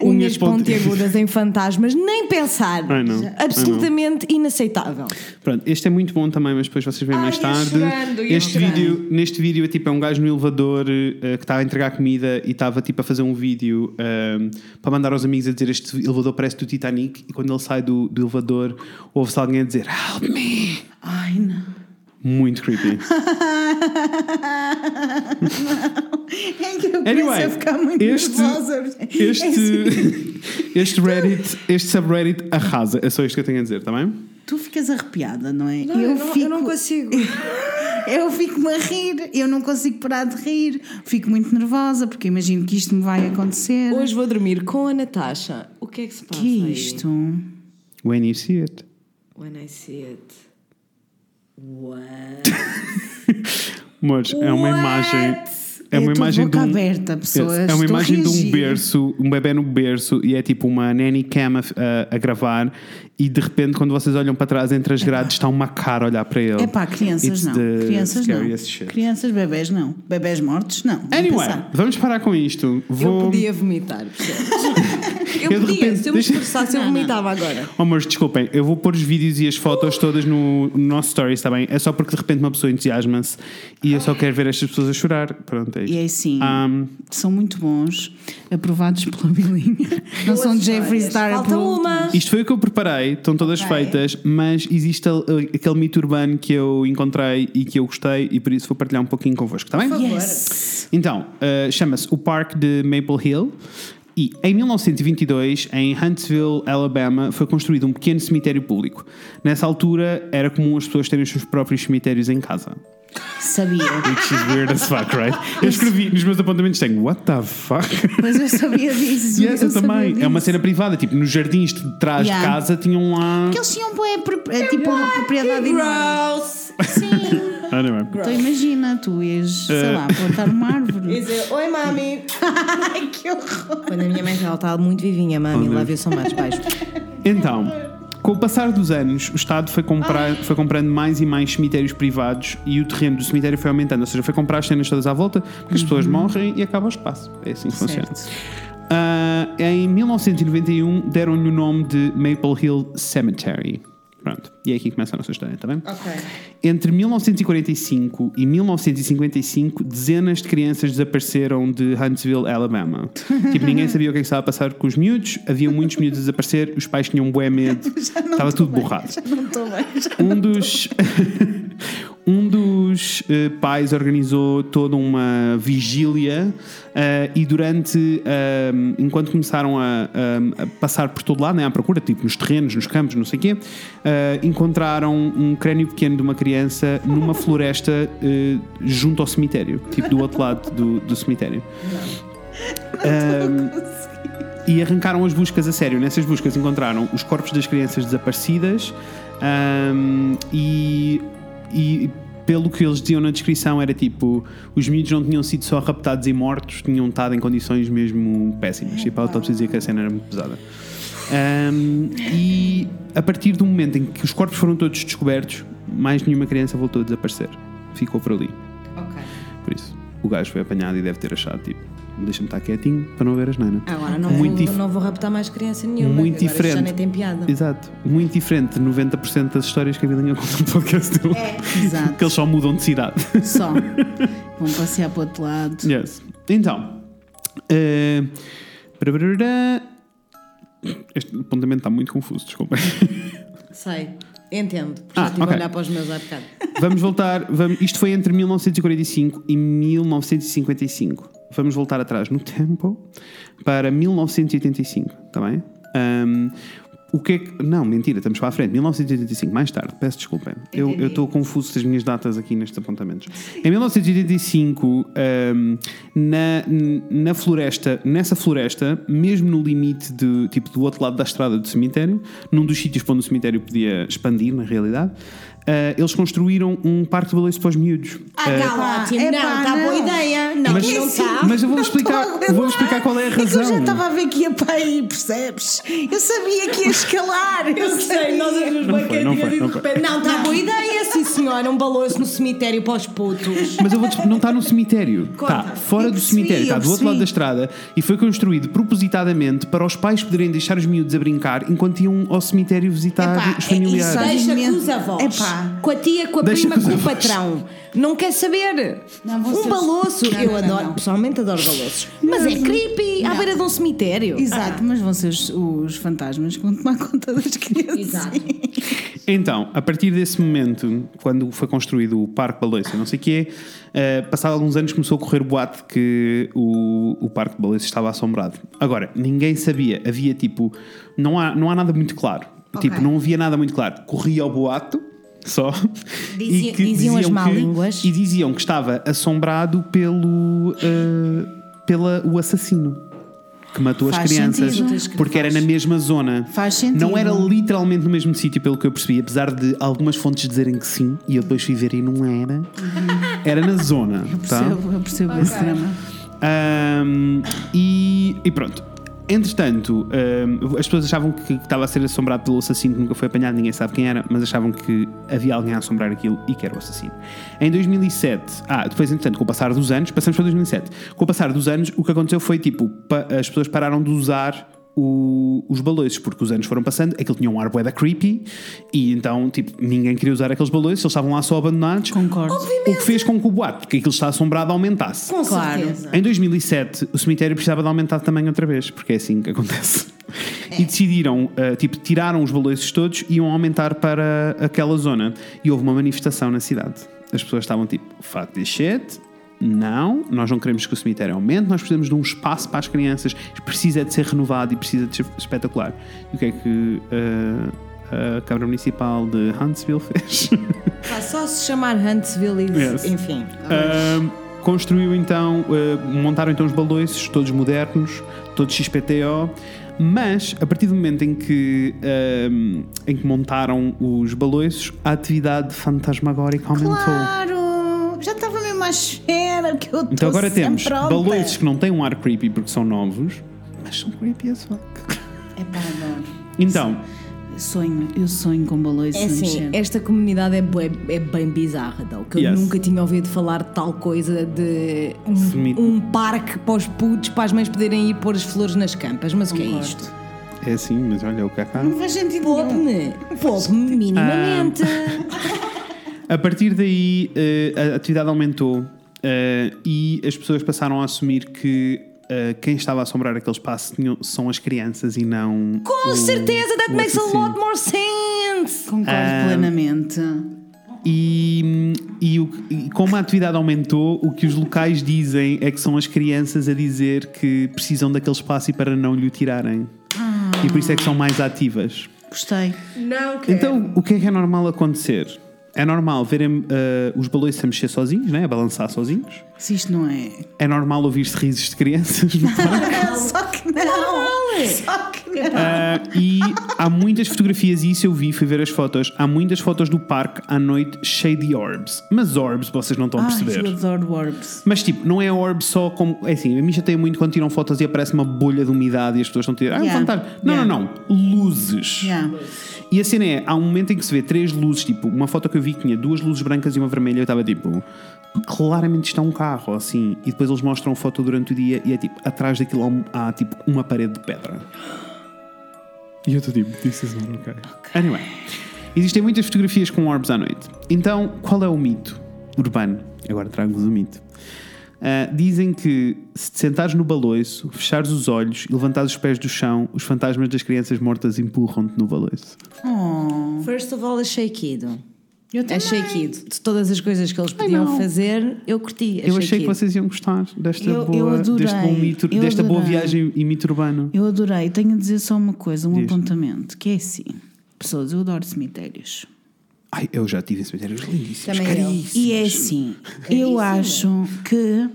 Speaker 1: Unhas
Speaker 2: Unhas pontiagudas em fantasmas, nem pensar.
Speaker 1: Ai, não. Ai,
Speaker 2: Absolutamente inaceitável.
Speaker 1: Pronto, este é muito bom também, mas depois vocês veem
Speaker 2: Ai,
Speaker 1: mais tarde.
Speaker 2: chorando,
Speaker 1: este
Speaker 2: chorando.
Speaker 1: vídeo, neste vídeo é tipo é um gajo no elevador eh, que está a entregar comida e estava tipo a fazer um vídeo eh, para mandar aos amigos a dizer este elevador parece do Titanic e quando ele sai do, do elevador ouve-se alguém a dizer Help me!
Speaker 3: Ai, não.
Speaker 1: Muito creepy.
Speaker 3: É que eu começo
Speaker 1: Anyway,
Speaker 3: a ficar muito
Speaker 1: este,
Speaker 3: nervosa. É assim.
Speaker 1: este, este Reddit, este subreddit arrasa. É só isto que eu tenho a dizer, está bem?
Speaker 3: Tu ficas arrepiada, não é?
Speaker 2: eu, não, eu não consigo.
Speaker 3: Eu fico-me a rir, eu não consigo parar de rir, fico muito nervosa porque imagino que isto me vai acontecer.
Speaker 2: Hoje vou dormir com a Natasha. O que é que se passa?
Speaker 3: que é
Speaker 2: aí?
Speaker 3: isto?
Speaker 1: When you see it.
Speaker 2: When I see it. What?
Speaker 1: Amores, é uma imagem. É uma
Speaker 3: Eu tô de
Speaker 1: imagem de
Speaker 3: boca
Speaker 1: um,
Speaker 3: aberta, pessoas.
Speaker 1: é uma imagem de um berço, um bebê no berço e é tipo uma nanny cam a, a- a gravar e de repente quando vocês olham para trás entre as grades está uma cara a olhar para ele.
Speaker 3: É pá, crianças
Speaker 1: It's
Speaker 3: não. Crianças não.
Speaker 1: shit.
Speaker 3: Crianças, bebés não. Bebés mortos, não.
Speaker 1: Anyway,
Speaker 3: pensar.
Speaker 1: vamos parar com isto.
Speaker 2: Eu
Speaker 1: Vou...
Speaker 2: podia vomitar, percebes? Eu,
Speaker 1: Eu de
Speaker 2: podia,
Speaker 1: repente-
Speaker 2: se eu me
Speaker 1: deixa-
Speaker 2: esforçasse, eu vomitava agora.
Speaker 1: Oh, amores, desculpem, eu vou pôr os vídeos e as fotos todas no, no nosso story, está bem? É só porque de repente uma pessoa entusiasma-se e eu só quero ver estas pessoas a chorar. Pronto,
Speaker 3: E é assim,
Speaker 1: Um,
Speaker 3: são muito bons, aprovados pela bilinha. Não são Jeffree Star
Speaker 2: Falta uma.
Speaker 1: Isto foi o que eu preparei, estão todas
Speaker 3: Ok.
Speaker 1: feitas, mas existe aquele mito urbano que eu encontrei e que eu gostei e por isso vou partilhar um pouquinho convosco, está bem?
Speaker 3: Yes.
Speaker 1: Então, uh, chama-se o Parque de Maple Hill e em 1922, em Huntsville, Alabama, foi construído um pequeno cemitério público. Nessa altura, era comum as pessoas terem os seus próprios cemitérios em casa.
Speaker 3: Sabia.
Speaker 1: Which is weird as fuck, right? Eu escrevi nos meus apontamentos, tenho what the fuck?
Speaker 3: Mas eu sabia disso.
Speaker 1: Yes, eu
Speaker 3: sabia
Speaker 1: também. É uma
Speaker 3: disso.
Speaker 1: cena privada, tipo, nos jardins de trás
Speaker 3: Yeah.
Speaker 1: de casa tinham lá.
Speaker 3: Que eles tinham é, tipo uma propriedade enorme. Sim.
Speaker 1: Anyway.
Speaker 3: Então imagina, tu ias, sei lá, plantar uma árvore.
Speaker 2: Dizer, oi mami.
Speaker 3: Ai, que horror.
Speaker 2: Quando a minha mãe ela está muito vivinha, mami, lá viu são mais baixo.
Speaker 1: Então, com o passar dos anos, o Estado foi, comprar, foi comprando mais e mais cemitérios privados e o terreno do cemitério foi aumentando. Ou seja, foi comprar as cenas todas à volta, porque as pessoas morrem e acaba o espaço. É assim que funciona.
Speaker 3: Certo.
Speaker 1: Ah, em 1991, deram-lhe o nome de Maple Hill Cemetery. Pronto. E é aqui que começa a nossa história, está bem?
Speaker 2: Ok.
Speaker 1: Entre 1945 e 1955, dezenas de crianças desapareceram de Huntsville, Alabama. tipo, ninguém sabia o que, é que estava a passar com os miúdos, havia muitos miúdos a desaparecer, os pais tinham um bué medo, estava tudo borrado.
Speaker 3: Já não estou bem. já
Speaker 1: Um dos, um dos eh, pais organizou toda uma vigília eh, e durante, eh, enquanto começaram a, a- passar por todo lado, né, à procura, tipo nos terrenos, nos campos, não sei o quê, encontraram um crânio pequeno de uma criança numa floresta junto ao cemitério, tipo do outro lado do, do cemitério. Um, e arrancaram as buscas a sério. Nessas buscas encontraram os corpos das crianças desaparecidas um, e, e pelo que eles diziam na descrição era tipo os miúdos não tinham sido só raptados e mortos, tinham estado em condições mesmo péssimas. Tipo, a autópsia dizia que a cena era muito pesada. Um, e a partir do momento em que os corpos foram todos descobertos, mais nenhuma criança voltou a desaparecer. Ficou por ali.
Speaker 2: Ok.
Speaker 1: Por isso, o gajo foi apanhado e deve ter achado tipo, deixa-me estar quietinho para não ver as nanas.
Speaker 2: Agora não,
Speaker 1: Muito
Speaker 2: vou,
Speaker 1: dif-
Speaker 2: não vou raptar mais criança nenhuma.
Speaker 1: Muito diferente.
Speaker 2: Já nem tem piada.
Speaker 1: Exato. Muito diferente de 90% das histórias que a Vilinha conta no podcast dele.
Speaker 3: Exato.
Speaker 1: Que eles só mudam de cidade.
Speaker 3: Só. Vão passear para o outro lado.
Speaker 1: yes. Então. brarará. este apontamento está muito confuso, desculpem.
Speaker 2: Sei. Entendo.
Speaker 1: Ah,
Speaker 2: já estive
Speaker 1: ok.
Speaker 2: a olhar para os meus bocado.
Speaker 1: Vamos voltar. Vamos, isto foi entre 1945 e 1955. Vamos voltar atrás no tempo para 1985, está bem? Ahm, o que é que. Não, mentira, estamos para a frente. 1985, mais tarde, peço desculpa. Eu estou confuso das minhas datas aqui nestes apontamentos. Em 1985, ahm, na, na floresta, nessa floresta, mesmo no limite de, tipo, do outro lado da estrada do cemitério, num dos sítios para onde o cemitério podia expandir, na realidade, ah, eles construíram um parque de balanço para os miúdos.
Speaker 2: Ah,
Speaker 1: Ah,
Speaker 2: Galátia,
Speaker 3: epá,
Speaker 2: não, está boa ideia. Não,
Speaker 1: mas,
Speaker 2: não está.
Speaker 1: mas eu vou explicar, vou explicar qual é a
Speaker 3: É que eu
Speaker 1: razão.
Speaker 3: já estava a ver que ia para aí, percebes? Eu sabia que ia escalar. Eu,
Speaker 2: sei, nós e
Speaker 1: não
Speaker 2: de repente. Não, está boa ideia, sim senhora. Um balanço no cemitério para os putos.
Speaker 1: Mas eu vou não está no cemitério.
Speaker 2: Conta.
Speaker 1: Está fora
Speaker 3: Eu
Speaker 1: do
Speaker 3: percebi,
Speaker 1: cemitério, está
Speaker 3: eu
Speaker 1: do outro lado da estrada e foi construído propositadamente para os pais poderem deixar os miúdos a brincar enquanto iam ao cemitério visitar
Speaker 3: Epá,
Speaker 1: os
Speaker 3: é
Speaker 1: familiares.
Speaker 3: isso.
Speaker 2: Deixa com os avós.
Speaker 3: Epá.
Speaker 2: Com a tia, com a
Speaker 1: Deixa
Speaker 2: prima,
Speaker 1: com
Speaker 2: o patrão. Não quer saber.
Speaker 3: Não,
Speaker 2: um
Speaker 3: vocês-
Speaker 2: baloço.
Speaker 3: Não,
Speaker 2: Eu
Speaker 3: não,
Speaker 2: adoro,
Speaker 3: não.
Speaker 2: pessoalmente adoro baloços. Mas é creepy à beira de um cemitério.
Speaker 3: Exato, mas vão ser os, os fantasmas que vão tomar conta das crianças.
Speaker 2: Exato.
Speaker 1: Então, a partir desse momento, quando foi construído o Parque Balanço, não sei o quê, eh, passado alguns anos começou a correr o boato que o, o Parque de Balanço estava assombrado. Agora, ninguém sabia, havia tipo, não há, não há nada muito claro.
Speaker 2: Ok.
Speaker 1: Tipo, não havia nada muito claro. Corria o boato só.
Speaker 2: Dizia-
Speaker 1: e que
Speaker 2: diziam as
Speaker 1: que-
Speaker 2: má línguas.
Speaker 1: E diziam que estava assombrado pelo eh, pela, o assassino que matou
Speaker 3: Faz
Speaker 1: as crianças
Speaker 3: sentido.
Speaker 1: porque era na mesma zona.
Speaker 3: Faz sentido.
Speaker 1: Não era literalmente no mesmo sítio, pelo que eu percebi, apesar de algumas fontes dizerem que sim, e eu depois fui ver e não era. era na zona. tá?
Speaker 3: Percebo, eu percebo esse drama.
Speaker 1: Ahm, e, e pronto. Entretanto, ahm, as pessoas achavam que estava a ser assombrado pelo assassino que nunca foi apanhado, ninguém sabe quem era, mas achavam que havia alguém a assombrar aquilo e que era o assassino. Em 2007, ah, depois, entretanto, com o passar dos anos, passamos para 2007. Com o passar dos anos, o que aconteceu foi tipo, pa- as pessoas pararam de usar o- os balões, porque os anos foram passando, aquilo tinha um ar da creepy e então, tipo, ninguém queria usar aqueles balões, eles estavam lá só abandonados.
Speaker 3: Concordo.
Speaker 1: O que fez com que o boato, que aquilo está assombrado, aumentasse.
Speaker 2: Com
Speaker 3: Claro.
Speaker 2: certeza.
Speaker 1: Em 2007, o cemitério precisava de aumentar de tamanho outra vez, porque é assim que acontece. E decidiram, uh, tipo, tiraram os baloiços todos e iam aumentar para aquela zona. E houve uma manifestação na cidade. As pessoas estavam tipo, fuck this shit. Não, nós não queremos que o cemitério aumente, nós precisamos de um espaço para as crianças, precisa de ser renovado e precisa de ser espetacular. E o que é que uh, a Câmara Municipal de Huntsville fez?
Speaker 2: Pá, só se chamar Huntsville e
Speaker 1: Yes.
Speaker 2: enfim.
Speaker 1: Construiu então, ah, montaram então os baloiços, todos modernos, todos XPTO, mas a partir do momento em que, ahm, em que montaram os baloiços, a atividade fantasmagórica aumentou.
Speaker 3: Claro! Já estava mesmo à espera que eu
Speaker 1: Então agora temos
Speaker 3: pronta.
Speaker 1: baloiços que não têm um ar creepy porque são novos, mas são creepy as fuck.
Speaker 3: É pá, adoro.
Speaker 1: Então,
Speaker 3: Sonho, eu sonho com balões
Speaker 2: É assim, esta comunidade é, bué- é bem bizarra, então, que eu
Speaker 1: Yes.
Speaker 2: nunca tinha ouvido falar de tal coisa de um, um parque para os putos, para as mães poderem ir pôr as flores nas campas. Mas o que é isto?
Speaker 1: é assim, mas olha o que é cá.
Speaker 3: Não faz sentido.
Speaker 2: Poupe-me, poupe-me minimamente.
Speaker 1: A partir daí eh, a atividade aumentou eh, e as pessoas passaram a assumir que eh, quem estava a assombrar aquele espaço tinham- são as crianças e não.
Speaker 2: Com
Speaker 1: o-
Speaker 2: certeza, that
Speaker 1: o
Speaker 2: makes a lot more sense.
Speaker 3: Concordo
Speaker 1: Ah,
Speaker 3: plenamente.
Speaker 1: E, e, o- e como a atividade aumentou, o que os locais dizem é que são as crianças a dizer que precisam daquele espaço e para não lhe o tirarem. E por isso é que são mais ativas.
Speaker 3: Gostei.
Speaker 2: Não quero.
Speaker 1: Então, o que é que é normal acontecer? É normal verem eh, os balões a mexer sozinhos, né? a balançar sozinhos.
Speaker 3: Se isto não é.
Speaker 1: É normal ouvir-se risos de crianças no parque.
Speaker 3: Só que não! Só que não!
Speaker 1: Ah, e há muitas fotografias, e isso eu vi, fui ver as fotos. Há muitas fotos do parque à noite cheio de orbs. Mas orbs, vocês não estão a
Speaker 3: Ai,
Speaker 1: perceber.
Speaker 3: eu adoro orbs.
Speaker 1: Mas tipo, não é orb só como. É assim, a mim chateia muito quando tiram fotos e aparece uma bolha de umidade e as pessoas estão a dizer, ah, é um
Speaker 3: Yeah.
Speaker 1: fantasma. Não,
Speaker 3: Yeah.
Speaker 1: não, não. Luzes.
Speaker 3: Yeah.
Speaker 1: E a cena é, há um momento em que se vê três luzes, tipo, uma foto que eu vi que tinha duas luzes brancas e uma vermelha, eu estava tipo, claramente isto é um carro, assim. E depois eles mostram a foto durante o dia e é tipo, atrás daquilo há, há, tipo uma parede de pedra. E eu estou tipo, this is not okay. Anyway, existem muitas fotografias com orbs à noite. Então, qual é o mito urbano? Agora trago-vos o mito. Ah, dizem que se te sentares no baloiço, fechares os olhos e levantares os pés do chão, os fantasmas das crianças mortas empurram-te no baloiço.
Speaker 3: Oh,
Speaker 2: First of all, achei kido.
Speaker 3: eu
Speaker 2: Achei kido. De todas as coisas que eles podiam fazer, eu curti.
Speaker 1: eu achei que
Speaker 2: kido.
Speaker 1: vocês iam gostar desta,
Speaker 3: Eu-
Speaker 1: boa,
Speaker 3: eu adorei,
Speaker 1: deste bom mito, desta boa viagem e mito urbano.
Speaker 3: Eu adorei. Tenho a dizer só uma coisa, um
Speaker 1: Diz.
Speaker 3: apontamento, que é assim. Pessoas, eu adoro cemitérios.
Speaker 1: Ai, eu já tive em cemitérios lindíssimos,
Speaker 2: Também eu.
Speaker 1: caríssimos.
Speaker 3: E é assim, eu acho que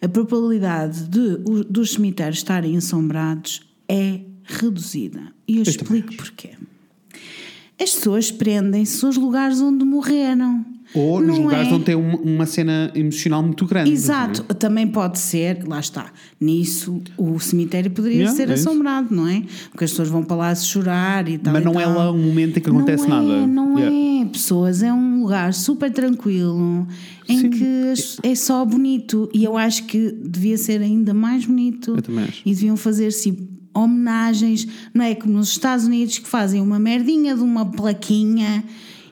Speaker 3: a probabilidade de o- dos cemitérios estarem assombrados é reduzida. E eu,
Speaker 1: também
Speaker 3: explico
Speaker 1: acho.
Speaker 3: porquê. As pessoas prendem-se aos lugares onde morreram.
Speaker 1: Ou nos
Speaker 3: Não
Speaker 1: lugares
Speaker 3: é?
Speaker 1: onde tem uma, uma cena emocional muito grande.
Speaker 3: Exato, também pode ser, lá está, nisso o cemitério poderia
Speaker 1: Yeah,
Speaker 3: ser
Speaker 1: é
Speaker 3: assombrado, não é? Porque as pessoas vão para lá se chorar e tal.
Speaker 1: Mas não é
Speaker 3: tal.
Speaker 1: lá um momento em que acontece
Speaker 3: não
Speaker 1: nada.
Speaker 3: É, não
Speaker 1: Yeah.
Speaker 3: é, pessoas, é um lugar super tranquilo em
Speaker 1: Sim.
Speaker 3: que as- é só bonito e eu acho que devia ser ainda mais bonito.
Speaker 1: Eu também acho.
Speaker 3: E deviam fazer-se homenagens, não é? Como nos Estados Unidos que fazem uma merdinha de uma plaquinha.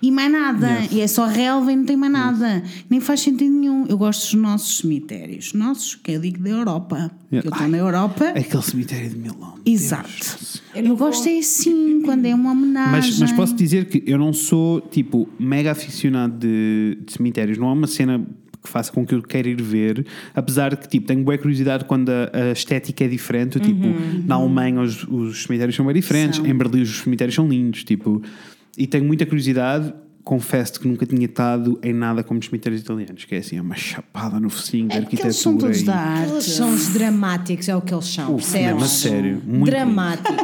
Speaker 3: E mais nada,
Speaker 1: Yes.
Speaker 3: e é só relva e não tem mais nada, nem faz sentido nenhum. Eu gosto dos nossos cemitérios, nossos, que eu digo da Europa, que eu estou na Europa,
Speaker 1: Aquele cemitério de Milão.
Speaker 3: exato. Eu, gosto é assim, quando é uma homenagem.
Speaker 1: Mas, mas posso dizer que eu não sou, tipo, mega aficionado de, de cemitérios. Não é uma cena que faça com que eu queira ir ver, apesar de que, tipo, tenho boa curiosidade quando a, a estética é diferente. Tipo, na Alemanha os, os cemitérios são bem diferentes,
Speaker 3: São.
Speaker 1: em Berlim os cemitérios são lindos, tipo... E tenho muita curiosidade confesso que nunca tinha estado em nada como os cemitérios italianos, que é assim, é uma chapada no focinho da
Speaker 3: É
Speaker 1: arquitetura.
Speaker 3: eles são todos
Speaker 1: e-
Speaker 3: da
Speaker 2: Eles
Speaker 3: arte.
Speaker 2: são os dramáticos, é o que eles são,
Speaker 1: Uf,
Speaker 2: percebes?
Speaker 1: sério, muito
Speaker 2: Dramáticos.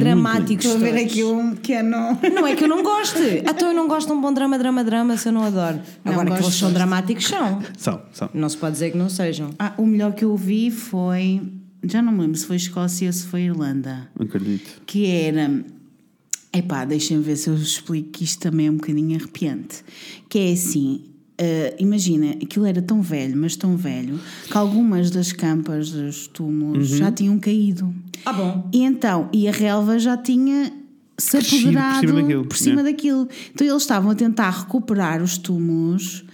Speaker 2: dramáticos.
Speaker 3: Estou a ver aqui um pequeno.
Speaker 2: Não é que eu não goste. Então eu não gosto de um bom drama, drama, drama, se eu não adoro.
Speaker 3: Não,
Speaker 2: Agora que eles são dramáticos, são.
Speaker 1: São, são.
Speaker 2: Não se pode dizer que não sejam.
Speaker 3: Ah, o melhor que eu vi foi. Já não me lembro se foi Escócia ou se foi Irlanda.
Speaker 1: Acredito.
Speaker 3: Que era. Epá, deixem-me ver se eu explico que isto também é um bocadinho arrepiante. Que é assim. ah, imagina, aquilo era tão velho, mas tão velho, que algumas das campas dos túmulos
Speaker 1: Uhum.
Speaker 3: já tinham caído.
Speaker 2: Ah, bom.
Speaker 3: E então, e a relva já tinha se
Speaker 1: Crescido por
Speaker 3: apoderado
Speaker 1: cima daquilo,
Speaker 3: por cima
Speaker 1: yeah.
Speaker 3: daquilo. Então eles estavam a tentar recuperar os túmulos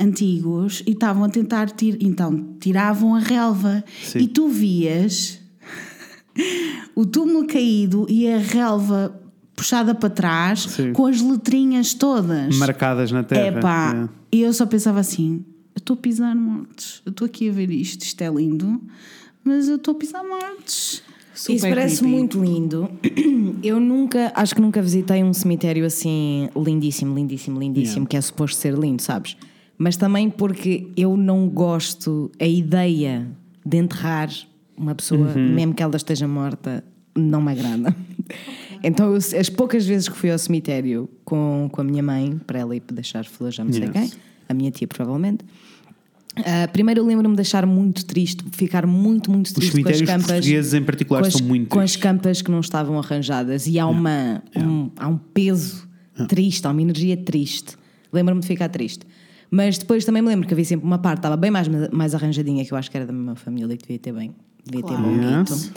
Speaker 3: antigos e estavam a tentar tirar. Então, tiravam a relva.
Speaker 1: Sim.
Speaker 3: E tu vias o túmulo caído e a relva puxada para trás
Speaker 1: Sim.
Speaker 3: com as letrinhas todas.
Speaker 1: Marcadas na terra.
Speaker 3: Epá,
Speaker 1: yeah.
Speaker 3: e eu só pensava assim: eu estou a pisar mortes, eu estou aqui a ver isto, isto é lindo, mas eu estou a pisar mortes.
Speaker 2: Isso
Speaker 3: Super
Speaker 2: parece
Speaker 3: creepy.
Speaker 2: muito lindo. Eu nunca, acho que nunca visitei um cemitério assim lindíssimo, lindíssimo, lindíssimo,
Speaker 1: Yeah.
Speaker 2: que é suposto ser lindo, sabes? Mas também porque eu não gosto a ideia de enterrar uma pessoa,
Speaker 1: Uhum.
Speaker 2: mesmo que ela esteja morta, não me agrada. Então, eu, as poucas vezes que fui ao cemitério com, com a minha mãe, para ela ir deixar flores a não sei
Speaker 1: Yes.
Speaker 2: quem, a minha tia provavelmente, ah, primeiro eu lembro-me de deixar muito triste, ficar muito, muito
Speaker 1: Os
Speaker 2: triste com as
Speaker 1: cemitérios
Speaker 2: campas.
Speaker 1: portugueses em particular
Speaker 2: as,
Speaker 1: são muito
Speaker 2: com as
Speaker 1: tristes.
Speaker 2: campas que não estavam arranjadas e há, uma, Um, há um peso triste, há uma energia triste. Lembro-me de ficar triste. Mas depois também me lembro que havia sempre uma parte, estava bem mais, mais arranjadinha, que eu acho que era da mesma família, que devia ter bem, devia ter
Speaker 3: Claro.
Speaker 2: bonito.
Speaker 1: Yes.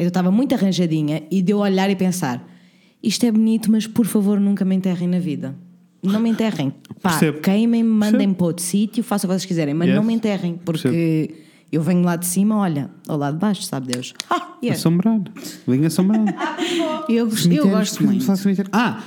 Speaker 2: Eu estava muito arranjadinha e de eu olhar e pensar: isto é bonito, mas por favor nunca me enterrem na vida. Não me enterrem. Pá,
Speaker 1: Percebo.
Speaker 2: queimem-me, mandem para outro sítio, façam o que vocês quiserem, mas
Speaker 1: Yes.
Speaker 2: não me enterrem, porque eu venho lá de cima, olha, ao lado de baixo, sabe Deus. Ah, yeah.
Speaker 1: Linha assombrado.
Speaker 3: Eu, eu
Speaker 1: Cemitérios,
Speaker 3: gosto muito.
Speaker 1: Ah,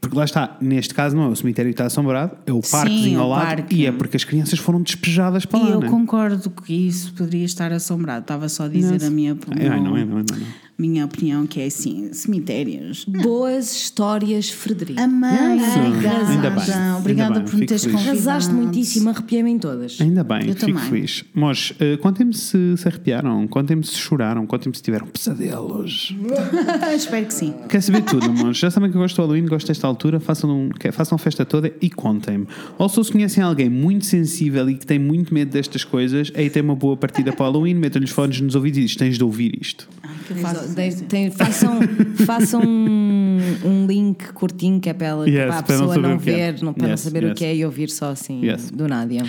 Speaker 1: porque lá está, neste caso não é o cemitério que está assombrado, é o parquezinho
Speaker 3: o
Speaker 1: ao lado
Speaker 3: parque.
Speaker 1: e é porque as crianças foram despejadas para
Speaker 3: E
Speaker 1: lá.
Speaker 3: eu
Speaker 1: não é?
Speaker 3: concordo que isso poderia estar assombrado. Estava só a dizer a minha opinião.
Speaker 1: Ai, não é, não é, não é. não.
Speaker 3: Minha opinião, que é assim: cemitérios.
Speaker 2: Boas histórias, Frederico.
Speaker 3: Amém.
Speaker 1: Yes.
Speaker 3: Obrigada. Obrigada por me teres convidado.
Speaker 2: Arrasaste muitíssimo, arrepiei-me em todas.
Speaker 1: Ainda bem,
Speaker 3: Eu
Speaker 1: fico
Speaker 3: também.
Speaker 1: feliz. Mas eh, contem-me se se arrepiaram, contem-me se choraram, contem-me se tiveram pesadelos.
Speaker 3: Espero que sim.
Speaker 1: Quer saber tudo, amores? Já sabem que eu gosto do Halloween, gosto desta altura, façam, um, façam a festa toda e contem-me. Ou se conhecem alguém muito sensível e que tem muito medo destas coisas, aí tem uma boa partida para o Halloween, metam-lhe os fones nos ouvidos e dizem, tens de ouvir isto.
Speaker 3: Que eu faço
Speaker 2: Tem- façam façam um, um link curtinho que é para, ela,
Speaker 1: Yes,
Speaker 2: para a
Speaker 1: não
Speaker 2: pessoa
Speaker 1: saber
Speaker 2: não
Speaker 1: o que é.
Speaker 2: ver, não, para
Speaker 1: Yes,
Speaker 2: não saber
Speaker 1: yes.
Speaker 2: o que é e ouvir só assim
Speaker 1: Yes.
Speaker 2: do Nádia.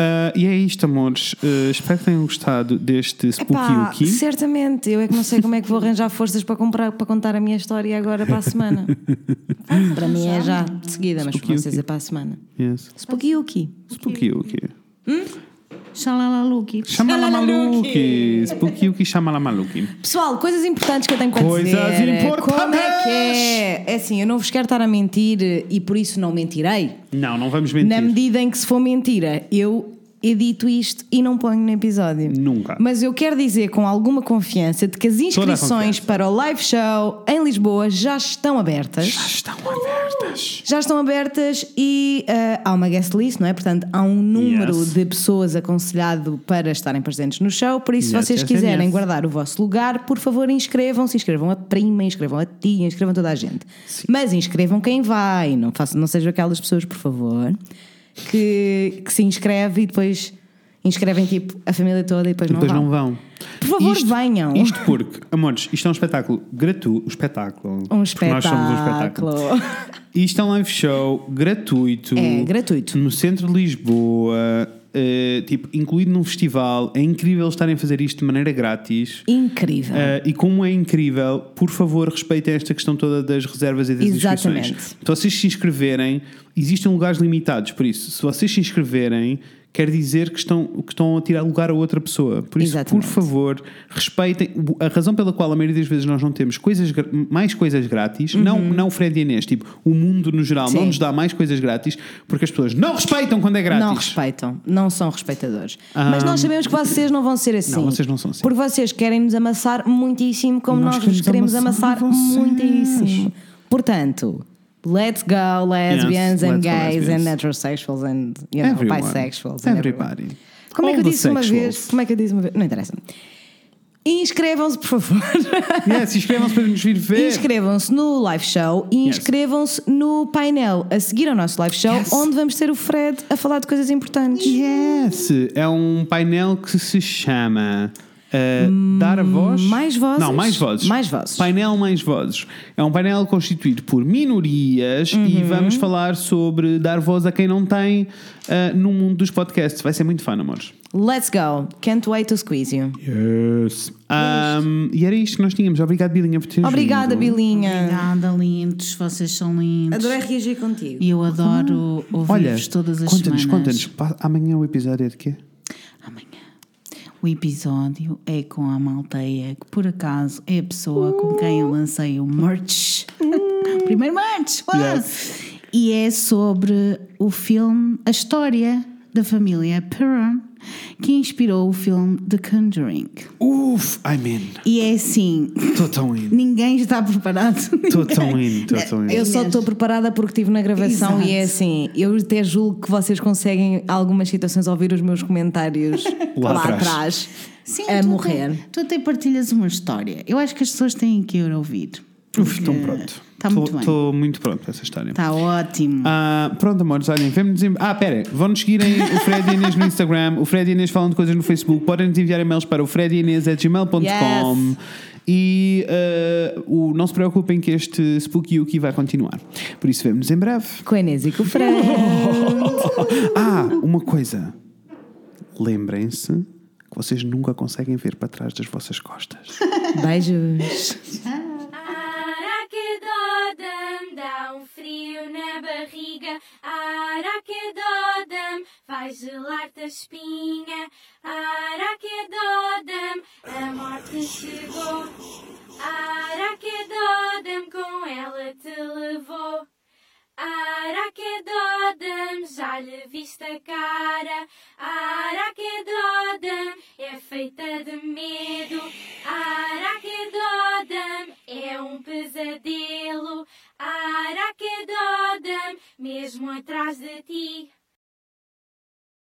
Speaker 1: Ah, e é isto, amores. Ah, espero que tenham gostado deste Spooky
Speaker 2: Epá, certamente, eu é que não sei como é que vou arranjar forças para, comprar, para contar a minha história agora para a semana. para mim é já de seguida, mas para vocês é para a semana.
Speaker 1: Yes.
Speaker 2: Spooky Yuki.
Speaker 1: Spooky.
Speaker 3: Xalalaluki.
Speaker 1: Chama la maluque. Spooky Wookie, chama la maluque.
Speaker 2: Pessoal, coisas importantes que eu tenho para
Speaker 1: Coisas
Speaker 2: dizer.
Speaker 1: importantes!
Speaker 2: Como é que é? É assim, eu não vos quero estar a mentir e por isso não mentirei.
Speaker 1: Não, não vamos mentir.
Speaker 2: Na medida em que se for mentira, eu edito isto e não ponho no episódio.
Speaker 1: Nunca.
Speaker 2: Mas eu quero dizer com alguma confiança de que as inscrições para o live show em Lisboa já estão abertas.
Speaker 1: Já estão abertas.
Speaker 2: Já estão abertas e ah, há uma guest list, não é? Portanto, há um número
Speaker 1: Yes.
Speaker 2: de pessoas aconselhado para estarem presentes no show. Por isso,
Speaker 1: Yes,
Speaker 2: se vocês
Speaker 1: yes,
Speaker 2: quiserem guardar o vosso lugar, por favor, inscrevam-se. Inscrevam a prima, inscrevam a tia, inscrevam toda a gente. Mas inscrevam quem vai. Não, façam, não sejam aquelas pessoas, por favor, que, que se inscreve e depois inscrevem tipo a família toda e depois,
Speaker 1: Depois
Speaker 2: não
Speaker 1: não
Speaker 2: vão.
Speaker 1: vão.
Speaker 2: Por favor,
Speaker 1: Isto-
Speaker 2: venham.
Speaker 1: Isto porque, amores, isto é um espetáculo gratuito. Um espetáculo.
Speaker 2: Um
Speaker 1: Porque Nós somos um
Speaker 2: espetáculo.
Speaker 1: espetáculo. Isto é um live show gratuito.
Speaker 2: É, gratuito.
Speaker 1: No centro de Lisboa. Eh, tipo, incluído num festival. É incrível estarem a fazer isto de maneira grátis.
Speaker 2: Incrível.
Speaker 1: Eh, e como é incrível, por favor, respeitem esta questão toda das reservas e das
Speaker 2: Exatamente.
Speaker 1: inscrições. Se vocês se inscreverem, existem lugares limitados, por isso, se vocês se inscreverem, quer dizer que estão, que estão a tirar lugar a outra pessoa. Por isso,
Speaker 2: Exatamente.
Speaker 1: por favor, respeitem. A razão pela qual a maioria das vezes nós não temos coisas, mais coisas grátis, não, não o Fred e Inês, tipo, o mundo no geral
Speaker 2: Uhum. Sim.
Speaker 1: não nos dá mais coisas grátis porque as pessoas não respeitam quando é grátis.
Speaker 2: Não respeitam, não são respeitadores.
Speaker 1: Ah.
Speaker 2: Mas nós sabemos que vocês não vão ser assim.
Speaker 1: Não, vocês não são assim.
Speaker 2: Porque vocês querem nos amassar muitíssimo, como
Speaker 1: Nós
Speaker 2: nós,
Speaker 1: queremos amassar
Speaker 2: amassar muitíssimo. Portanto, Let's go, lesbians
Speaker 1: Yes,
Speaker 2: and gays
Speaker 1: lesbians.
Speaker 2: and heterosexuals and you know,
Speaker 1: Everyone.
Speaker 2: bisexuals. and.
Speaker 1: Everybody.
Speaker 2: Como é que
Speaker 1: All
Speaker 2: eu disse uma
Speaker 1: sexuals.
Speaker 2: vez? Como é que eu disse uma vez? Não interessa. Inscrevam-se, por favor.
Speaker 1: Yes, inscrevam-se para nos vir ver.
Speaker 2: Inscrevam-se no live show e
Speaker 1: Yes.
Speaker 2: inscrevam-se no painel a seguir ao nosso live show,
Speaker 1: Yes.
Speaker 2: onde vamos ter o Fred a falar de coisas importantes.
Speaker 1: Yes! É um painel que se chama uh, Dar a Voz.
Speaker 2: mais vozes?
Speaker 1: Não, mais vozes.
Speaker 2: Mais vozes.
Speaker 1: Painel Mais Vozes. É um painel constituído por minorias
Speaker 2: Uhum.
Speaker 1: e vamos falar sobre dar voz a quem não tem uh, no mundo dos podcasts. Vai ser muito fun, amores.
Speaker 2: Let's go. Can't wait to squeeze you.
Speaker 1: Yes. Um, e era isto que nós tínhamos. Obrigado, Bilinha, por teres
Speaker 2: Obrigada,
Speaker 1: vindo.
Speaker 2: Bilinha.
Speaker 3: Obrigada, lindos. Vocês são lindos.
Speaker 2: Adorei reagir contigo.
Speaker 3: E eu adoro
Speaker 1: Olha,
Speaker 3: ouvir-vos todas as
Speaker 1: conta-nos,
Speaker 3: semanas.
Speaker 1: conta-nos. Pa- Amanhã o episódio é de quê?
Speaker 3: O episódio é com a Malteia, que por acaso é a pessoa com quem eu lancei o merch. Primeiro merch!
Speaker 1: Yes.
Speaker 3: E é sobre o filme, a história da família Perron, que inspirou o filme The Conjuring.
Speaker 1: Uf, I'm in.
Speaker 3: E é assim,
Speaker 1: Estou tão in.
Speaker 3: ninguém está preparado.
Speaker 1: Estou tão in. Estou tão in.
Speaker 2: Eu só estou preparada porque estive na gravação
Speaker 3: Exato.
Speaker 2: e é assim, eu até julgo que vocês conseguem, algumas situações, ouvir os meus comentários
Speaker 1: Lá
Speaker 2: lá,
Speaker 1: atrás.
Speaker 2: atrás,
Speaker 3: Sim,
Speaker 2: a
Speaker 3: tu
Speaker 2: morrer.
Speaker 3: Até, tu até partilhas uma história. Eu acho que as pessoas têm que ir ouvir.
Speaker 1: Uf, estou pronto.
Speaker 3: Está muito bem.
Speaker 1: Estou muito pronto para essa história.
Speaker 3: Está ótimo.
Speaker 1: Ah, pronto, amores, olhem, vemos em... Ah, pera, vão-nos seguirem o Fred e Inês no Instagram, o Fred e Inês falam de coisas no Facebook, podem-nos enviar e-mails para o fredinês.gmail.com
Speaker 2: Yes.
Speaker 1: e ah, o, não se preocupem que este Spooky Yuki vai continuar. Por isso, vemos em breve.
Speaker 2: Com a Inês e com o Fred.
Speaker 1: Ah, uma coisa. Lembrem-se que vocês nunca conseguem ver para trás das vossas costas.
Speaker 2: Beijos.
Speaker 5: Araquedodam, vai gelar-te a espinha. Araquedodam, a morte chegou. Araquedodam, com ela te levou. Araquedodam, já lhe viste a cara. Araquedodam, é feita de medo. Araquedodam, é um pesadelo. Araquedodam, mesmo atrás de ti.